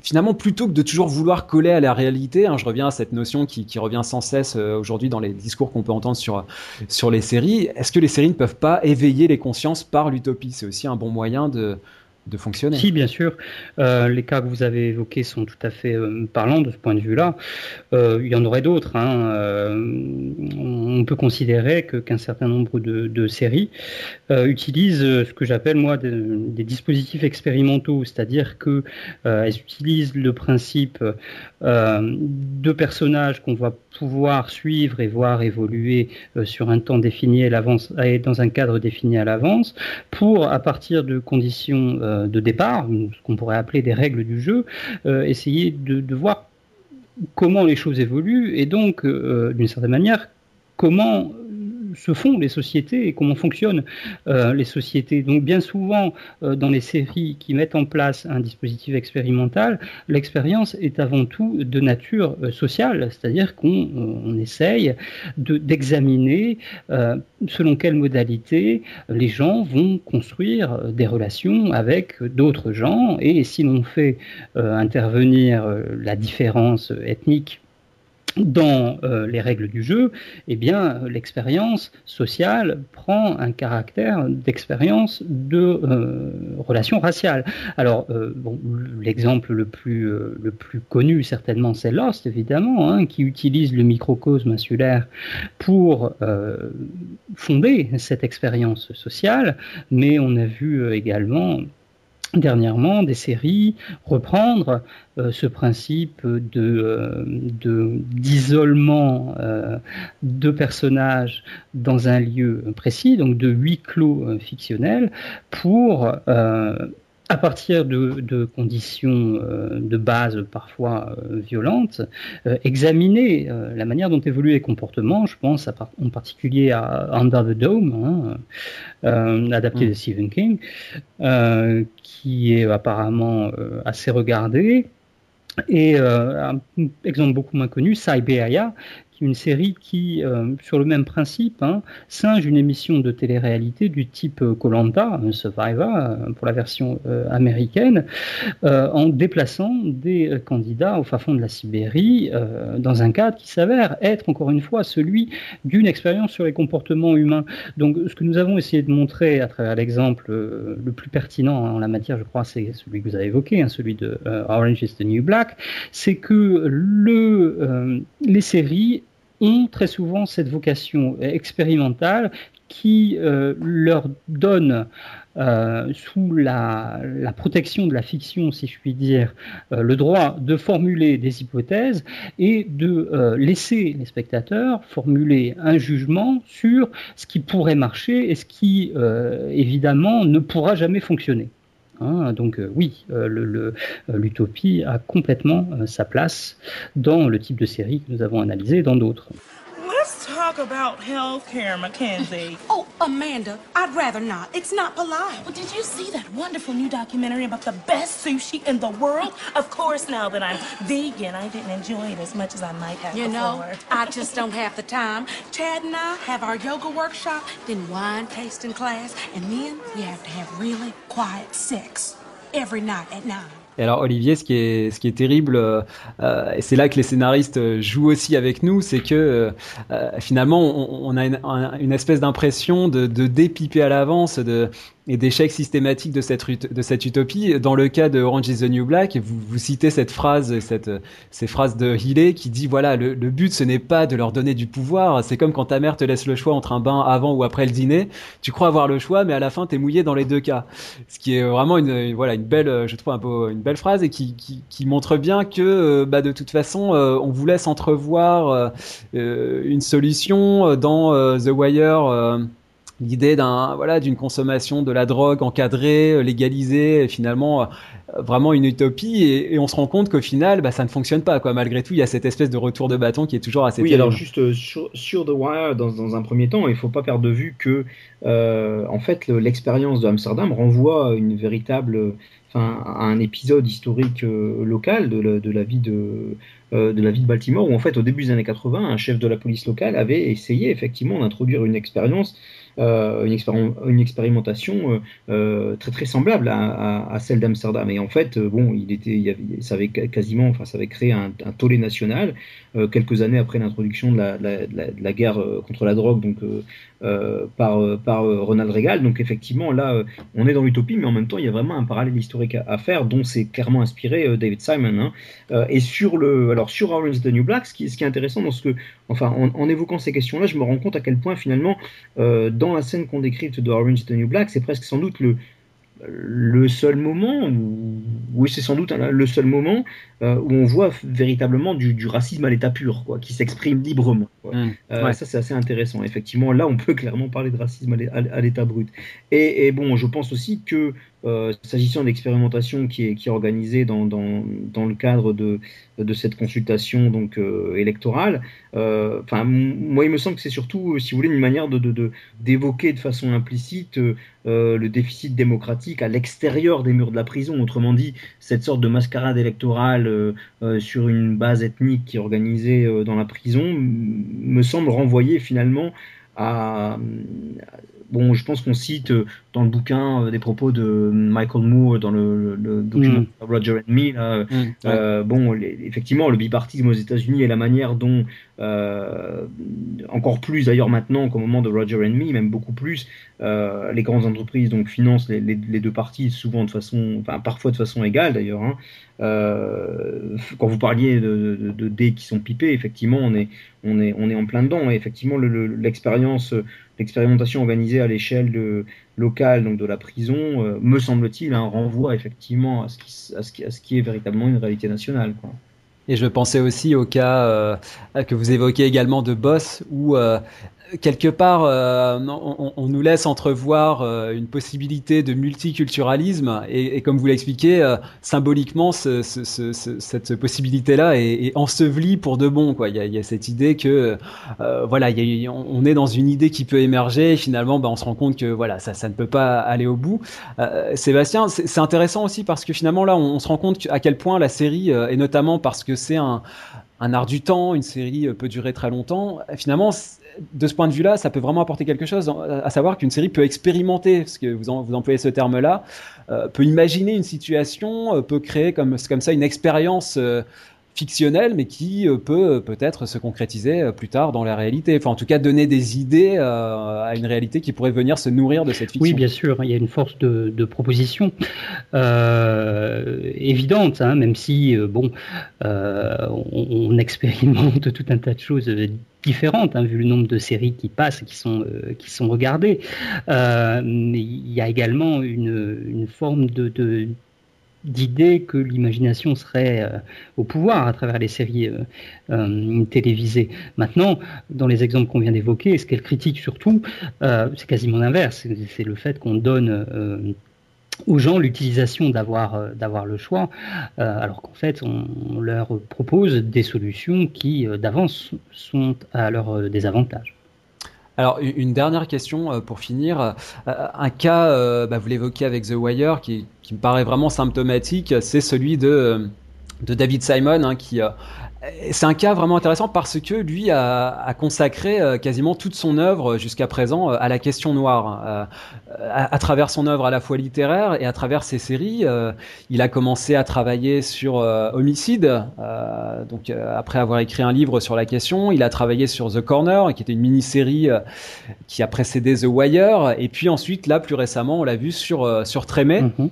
Finalement, plutôt que de toujours vouloir coller à la réalité, hein, je reviens à cette notion qui, qui revient sans cesse aujourd'hui dans les discours qu'on peut entendre sur sur les séries. Est-ce que les séries ne peuvent pas éveiller les consciences par l'utopie? C'est aussi un bon moyen de fonctionner. Si, bien sûr. Euh, les cas que vous avez évoqués sont tout à fait euh, parlants de ce point de vue-là. Euh, il y en aurait d'autres. Hein. On peut considérer que, qu'un certain nombre de, séries utilisent ce que j'appelle moi des, dispositifs expérimentaux, c'est-à-dire que elles utilisent le principe de personnages qu'on va pouvoir suivre et voir évoluer sur un temps défini à l'avance dans un cadre défini à l'avance, pour à partir de conditions de départ, ce qu'on pourrait appeler des règles du jeu, euh, essayer de, de, voir comment les choses évoluent et donc, euh, d'une certaine manière, comment se font les sociétés et comment fonctionnent les sociétés. Donc bien souvent, dans les séries qui mettent en place un dispositif expérimental, l'expérience est avant tout de nature sociale, c'est-à-dire qu'on essaye d'examiner selon quelle modalité les gens vont construire des relations avec d'autres gens et si l'on fait intervenir la différence ethnique dans euh, les règles du jeu, eh bien, l'expérience sociale prend un caractère d'expérience de euh, relation raciale. Alors, euh, bon, l'exemple le plus, le plus connu, certainement, c'est Lost, évidemment, hein, qui utilise le microcosme insulaire pour fonder cette expérience sociale, mais on a vu également dernièrement des séries reprendre euh, ce principe de euh, d'isolement euh, de personnages dans un lieu précis, donc de huis clos fictionnels, pour à partir de, conditions euh, de base parfois euh, violentes, euh, examiner la manière dont évoluent les comportements. Je pense en particulier à Under the Dome, hein, adapté de mm. Stephen King, qui est apparemment assez regardé. Et un exemple beaucoup moins connu, Saibeaya, une série qui, euh, sur le même principe, hein, singe une émission de télé-réalité du type Colanta, euh, Survivor, euh, pour la version américaine, en déplaçant des candidats au fin fond de la Sibérie dans un cadre qui s'avère être, encore une fois, celui d'une expérience sur les comportements humains. Donc, ce que nous avons essayé de montrer à travers l'exemple le plus pertinent en la matière, je crois, c'est celui que vous avez évoqué, hein, celui de Orange is the New Black, c'est que le, les séries ont très souvent cette vocation expérimentale qui euh, leur donne, euh, sous la, protection de la fiction, si je puis dire, euh, le droit de formuler des hypothèses et de laisser les spectateurs formuler un jugement sur ce qui pourrait marcher et ce qui, évidemment, ne pourra jamais fonctionner. Hein, donc euh, oui, euh, euh, l'utopie a complètement sa place dans le type de série que nous avons analysé et dans d'autres. Talk about health care, Mackenzie. oh, Amanda, I'd rather not. It's not polite. Well, did you see that wonderful new documentary about the best sushi in the world? Of course, now that I'm vegan, I didn't enjoy it as much as I might have You before. know, I just don't have the time. Chad and I have our yoga workshop, then wine tasting class, and then we have to have really quiet sex every night at nine. Et alors Olivier, ce qui est, ce qui est terrible, euh, euh, et c'est là que les scénaristes jouent aussi avec nous, c'est que euh, finalement on, a une, espèce d'impression de, de dépiper à l'avance, de et d'échec systématique de cette, de cette utopie. Dans le cas de Orange is the New Black, vous, citez cette phrase, cette, ces phrases de Healy qui dit voilà, le, but ce n'est pas de leur donner du pouvoir, c'est comme quand ta mère te laisse le choix entre un bain avant ou après le dîner. Tu crois avoir le choix, mais à la fin t'es mouillé dans les deux cas. Ce qui est vraiment une, voilà, une belle, je trouve un peu une belle phrase et qui, qui, qui montre bien que euh, bah, de toute façon euh, on vous laisse entrevoir euh, une solution dans The Wire l'idée d'un voilà d'une consommation de la drogue encadrée, euh, légalisée, et finalement euh, vraiment une utopie. Et, on se rend compte qu'au final bah, ça ne fonctionne pas quoi. Malgré tout il y a cette espèce de retour de bâton qui est toujours assez oui alors juste euh, sur, The Wire dans, dans, un premier temps il faut pas perdre de vue que en fait l'expérience de Amsterdam renvoie à une véritable enfin à un épisode historique local de de la vie de de la vie de Baltimore où en fait au début des années 80 un chef de la police locale avait essayé effectivement d'introduire une expérience euh, une, expérimentation euh, euh, très très semblable à, celle d'Amsterdam. Et en fait, bon, il était, il avait, ça avait quasiment, enfin, ça avait créé un tollé national quelques années après l'introduction de la, la, guerre contre la drogue, donc par par Ronald Reagan. Donc effectivement, là, on est dans l'utopie, mais en même temps, il y a vraiment un parallèle historique à, faire, dont c'est clairement inspiré David Simon. Hein. et sur le, alors sur Orange the New Black, ce qui, ce qui est intéressant dans ce que, enfin, en, en évoquant ces questions-là, je me rends compte à quel point finalement, dans la scène qu'on décrit de Orange the New Black, c'est presque sans doute le, le seul moment, oui c'est sans doute le seul moment euh, où on voit véritablement du, racisme à l'état pur, quoi, qui s'exprime librement. Mmh, euh, ça c'est assez intéressant. Effectivement, là on peut clairement parler de racisme à l'état brut. Et, bon, je pense aussi que euh, s'agissant d'expérimentation qui est, qui est organisée dans, dans, dans, le cadre de, de cette consultation donc euh, électorale, euh, moi il me semble que c'est surtout, si vous voulez, une manière de d'évoquer de, de, façon implicite le déficit démocratique à l'extérieur des murs de la prison. Autrement dit, cette sorte de mascarade électorale sur une base ethnique qui est organisée dans la prison me semble renvoyer finalement à, bon, je pense qu'on cite euh, dans le bouquin euh, des propos de Michael Moore dans le, document mm. Roger and Me. Là, mm, euh, bon, effectivement, le bipartisme aux États-Unis et la manière dont, encore plus d'ailleurs maintenant qu'au moment de Roger and Me, même beaucoup plus, les grandes entreprises donc financent les, deux parties souvent de façon, enfin parfois de façon égale d'ailleurs. Hein. quand vous parliez de, de, dés qui sont pipés, effectivement, on est, on est, on est en plein dedans. Et effectivement, l'expérience l'expérimentation organisée à l'échelle locale, donc de la prison, euh, me semble-t-il, un renvoi effectivement à ce, qui, est véritablement une réalité nationale. Et je pensais aussi au cas euh, que vous évoquez également de Boss, où euh, quelque part, euh, on, nous laisse entrevoir euh, une possibilité de multiculturalisme et, comme vous l'expliquez, euh, symboliquement, cette possibilité-là est, ensevelie pour de bon. Quoi. Il, y a, cette idée que, voilà, on, est dans une idée qui peut émerger et finalement, bah, on se rend compte que voilà, ça, ça ne peut pas aller au bout. Sébastien, c'est intéressant aussi parce que finalement, là, on, se rend compte à quel point la série, et notamment parce que c'est un un art du temps, une série peut durer très longtemps. Finalement, de ce point de vue-là, ça peut vraiment apporter quelque chose, à savoir qu'une série peut expérimenter, parce que vous, employez ce terme-là, euh, peut imaginer une situation, euh, peut créer comme, comme ça une expérience euh, fictionnelle, mais qui peut peut-être se concrétiser plus tard dans la réalité. Enfin, en tout cas, donner des idées à une réalité qui pourrait venir se nourrir de cette fiction. Oui, bien sûr, il y a une force de, proposition évidente, hein, même si, bon, on, expérimente tout un tas de choses différentes, hein, vu le nombre de séries qui passent, qui sont, euh, qui sont regardées. Euh, mais il y a également une, une forme de, de d'idée que l'imagination serait euh, au pouvoir à travers les séries télévisées. Maintenant, dans les exemples qu'on vient d'évoquer, ce qu'elle critique surtout, c'est quasiment l'inverse. C'est le fait qu'on donne aux gens l'utilisation d'avoir euh, le choix, euh, alors qu'en fait on, leur propose des solutions qui euh, d'avance sont à leur désavantage. Alors une dernière question pour finir, un cas, bah, vous l'évoquez avec The Wire, qui, me paraît vraiment symptomatique, c'est celui de de David Simon, hein, qui c'est un cas vraiment intéressant parce que lui a, consacré euh, quasiment toute son œuvre jusqu'à présent euh, à la question noire. Euh, à, travers son œuvre à la fois littéraire et à travers ses séries, il a commencé à travailler sur Homicide. donc après avoir écrit un livre sur la question, il a travaillé sur The Corner, qui était une mini-série qui a précédé The Wire. Et puis ensuite, là, plus récemment, on l'a vu sur sur Trémé. Mm-hmm.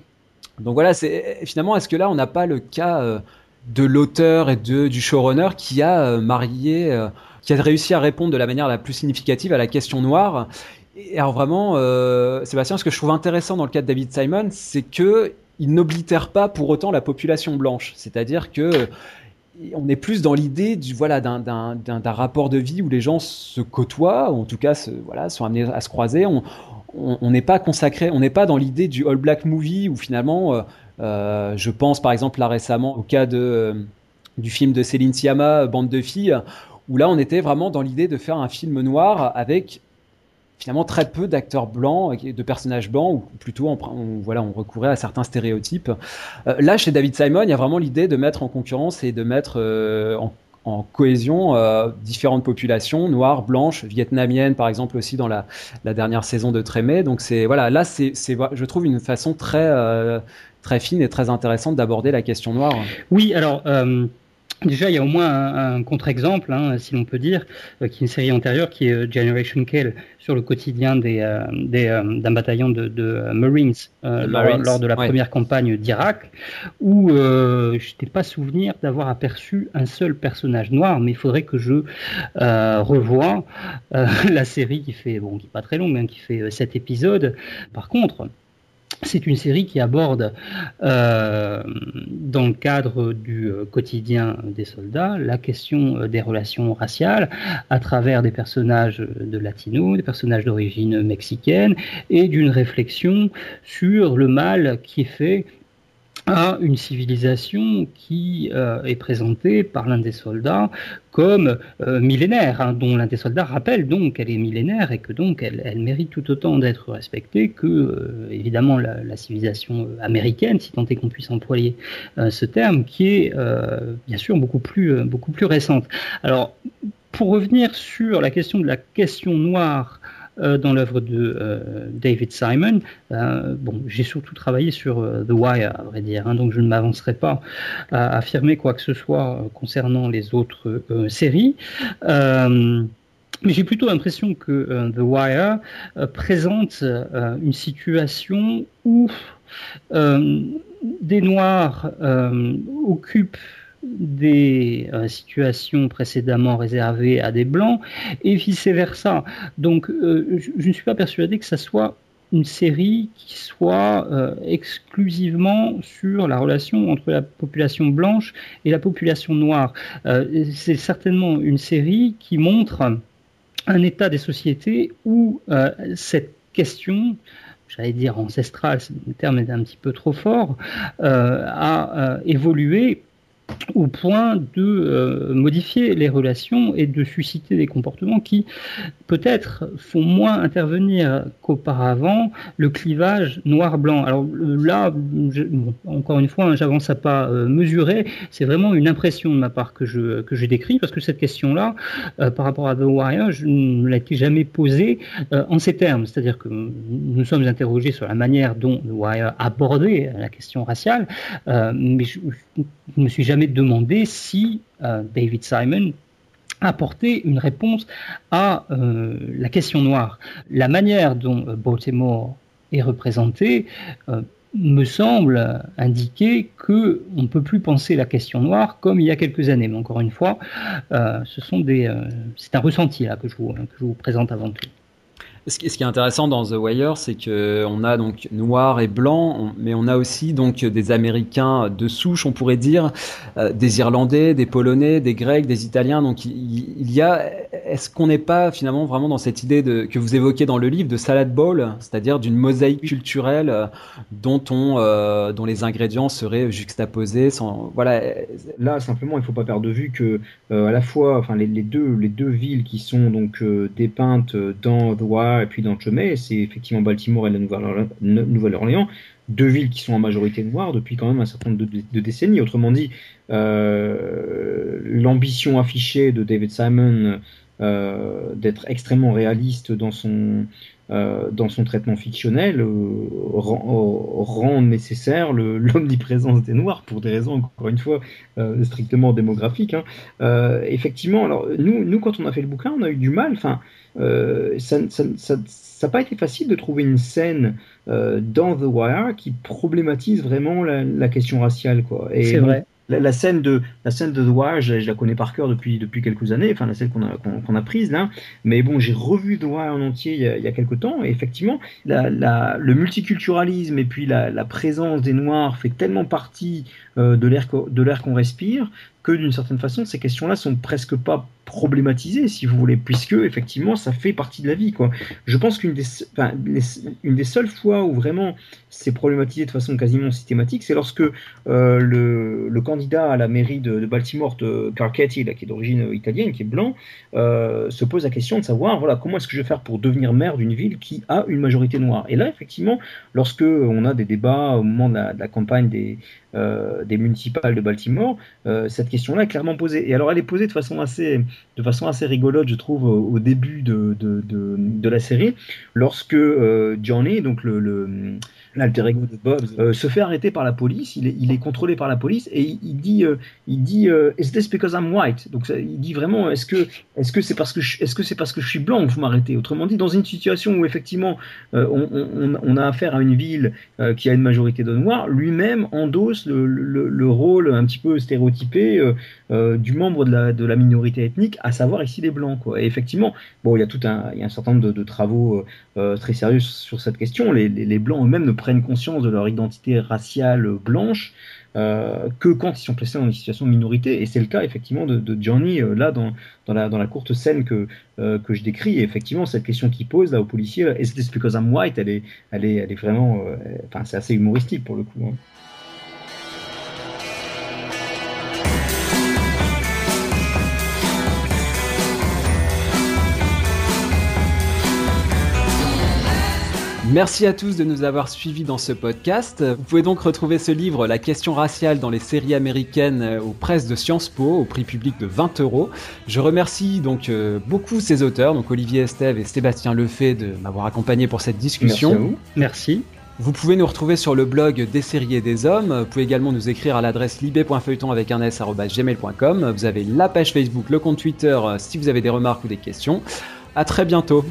Donc voilà, c'est finalement, est-ce que là, on n'a pas le cas de l'auteur et de, du showrunner qui a euh, marié, euh, qui a réussi à répondre de la manière la plus significative à la question noire. Et alors vraiment, euh, Sébastien, ce que je trouve intéressant dans le cas de David Simon, c'est que il n'oblitère pas pour autant la population blanche. C'est-à-dire que on est plus dans l'idée du voilà d'un rapport de vie où les gens se côtoient, ou en tout cas se, voilà, sont amenés à se croiser. On n'est pas consacré, on n'est pas dans l'idée du all black movie où finalement je pense par exemple là récemment au cas de, euh, du film de Céline Sciamma, Bande de filles, où là on était vraiment dans l'idée de faire un film noir avec finalement très peu d'acteurs blancs, de personnages blancs, ou plutôt on, voilà, on recourait à certains stéréotypes. Euh, là, chez David Simon, il y a vraiment l'idée de mettre en concurrence et de mettre en, cohésion différentes populations, noires, blanches, vietnamiennes par exemple aussi dans la, la dernière saison de Trémé. Donc c'est voilà, là c'est, je trouve une façon très très fine et très intéressante d'aborder la question noire. Oui, alors. Euh, déjà, il y a au moins un, contre-exemple, hein, si l'on peut dire, euh, qui est une série antérieure, qui est euh, Generation Kill, sur le quotidien des, d'un bataillon de, Marines, lors, de la première campagne d'Irak, où je n'étais pas souvenir d'avoir aperçu un seul personnage noir, mais il faudrait que je revoie la série qui fait, bon, qui n'est pas très longue, hein, qui fait sept épisodes. Par contre, c'est une série qui aborde, euh, dans le cadre du euh, quotidien des soldats, la question euh, des relations raciales à travers des personnages de latinos, des personnages d'origine mexicaine, et d'une réflexion sur le mal qui est fait à une civilisation qui euh, est présentée par l'un des soldats comme euh, millénaire, hein, dont l'un des soldats rappelle donc qu'elle est millénaire et que donc elle, mérite tout autant d'être respectée que euh, évidemment la, la, civilisation américaine, si tant est qu'on puisse employer ce terme, qui est bien sûr beaucoup plus beaucoup plus récente. Alors pour revenir sur la question de la question noire dans l'œuvre de euh, David Simon. Euh, bon, j'ai surtout travaillé sur The Wire, à vrai dire, hein, donc je ne m'avancerai pas à affirmer quoi que ce soit concernant les autres séries. Mais j'ai plutôt l'impression que The Wire présente une situation où des Noirs occupent des euh, situations précédemment réservées à des blancs et vice-versa. Donc euh, je, ne suis pas persuadé que ça soit une série qui soit euh, exclusivement sur la relation entre la population blanche et la population noire. C'est certainement une série qui montre un état des sociétés où cette question j'allais dire ancestrale, le terme est un petit peu trop fort, a évolué au point de euh, modifier les relations et de susciter des comportements qui peut-être font moins intervenir qu'auparavant le clivage noir-blanc. Alors là, encore une fois, hein, j'avance à pas euh, mesurer, c'est vraiment une impression de ma part que je, que je décris, parce que cette question-là, euh, par rapport à The Warrior, je ne l'ai jamais posée en ces termes, c'est-à-dire que nous sommes interrogés sur la manière dont The Warrior abordait la question raciale, mais je ne me suis jamais jamais demandé si euh, David Simon apportait une réponse à euh, la question noire. La manière dont euh, Baltimore est représenté me semble indiquer que on ne peut plus penser la question noire comme il y a quelques années. Mais encore une fois, ce sont des, c'est un ressenti là que je vous, que je vous présente avant tout. Ce qui, est intéressant dans The Wire, c'est que on a donc noir et blanc, mais on a aussi donc des Américains de souche, on pourrait dire, euh, des Irlandais, des Polonais, des Grecs, des Italiens. Donc il, y a, est-ce qu'on n'est pas finalement vraiment dans cette idée de, que vous évoquez dans le livre de salad bowl, c'est-à-dire d'une mosaïque culturelle euh, dont on, euh, dont les ingrédients seraient juxtaposés, sans, voilà. Là simplement, il faut pas perdre de vue que à la fois, enfin les, les, deux, les deux villes qui sont donc dépeintes dans The Wire et puis dans Chemay, c'est effectivement Baltimore et la Nouvelle-Orléans, deux villes qui sont en majorité noires depuis quand même un certain nombre de, décennies. Autrement dit, euh, l'ambition affichée de David Simon euh, d'être extrêmement réaliste dans son, euh, dans son traitement fictionnel rend, nécessaire l'omniprésence des Noirs pour des raisons, encore une fois, strictement démographiques. Hein. effectivement, alors nous, nous, quand on a fait le bouquin, on a eu du mal. Enfin, euh, ça n'a pas été facile de trouver une scène euh, dans The Wire qui problématise vraiment la, question raciale. Quoi. C'est vrai. La, scène de la scène de The Wire, je, la connais par cœur depuis depuis quelques années, enfin la scène qu'on a qu'on a prise là. Mais bon, j'ai revu The Wire en entier il y a, il y a quelques temps et effectivement, la, la, le multiculturalisme et puis la, la, présence des Noirs fait tellement partie euh, de l'air de l'air qu'on respire que d'une certaine façon, ces questions-là sont presque pas problématisé, si vous voulez, puisque effectivement ça fait partie de la vie. Quoi. Je pense qu'une des, une des seules fois où vraiment c'est problématisé de façon quasiment systématique, c'est lorsque euh, le, candidat à la mairie de, Baltimore, de Carcetti, qui est d'origine italienne, qui est blanc, euh, se pose la question de savoir voilà, comment est-ce que je vais faire pour devenir maire d'une ville qui a une majorité noire? Et là, effectivement, lorsque on a des débats au moment de la, campagne des, euh, des municipales de Baltimore, euh, cette question-là est clairement posée. Et alors elle est posée de façon assez, de façon assez rigolote, je trouve, au, début de, de, la série, lorsque euh, Johnny, donc le l'alter ego de Bob, euh, se fait arrêter par la police. Il est, contrôlé par la police et il, dit, euh, il dit, euh, is this because I'm white? Donc il dit vraiment, est-ce que, est-ce que c'est parce que, est-ce que c'est parce que je suis blanc que vous m'arrêtez Autrement dit, dans une situation où effectivement on, on, a affaire à une ville qui a une majorité de noirs, lui-même endosse le, le, le, rôle un petit peu stéréotypé du membre de la, de la minorité ethnique, à savoir ici les blancs. Quoi. Et effectivement, bon, il y a tout un, il y a un certain nombre de, travaux très sérieux sur cette question. Les, les, les blancs eux-mêmes ne prennent conscience de leur identité raciale blanche euh, que quand ils sont placés dans une situation de minorité. Et c'est le cas effectivement de, Johnny euh, là dans, dans, la, dans la courte scène que, euh, que je décris. Et effectivement, cette question qu'il pose là au policier, this because I'm white? Elle est, elle est, elle est vraiment. Enfin, c'est assez humoristique pour le coup. Hein. Merci à tous de nous avoir suivis dans ce podcast. Vous pouvez donc retrouver ce livre, La question raciale dans les séries américaines, euh, aux presses de Sciences Po, au prix public de 20 euros. Je remercie donc euh, beaucoup ces auteurs, donc Olivier Estève et Sébastien Lefay, de m'avoir accompagné pour cette discussion. Merci. À vous. Merci. Vous pouvez nous retrouver sur le blog des séries et des hommes. Vous pouvez également nous écrire à l'adresse libé.feuilleton avec un s@gmail.com. Vous avez la page Facebook, le compte Twitter euh, si vous avez des remarques ou des questions. À très bientôt.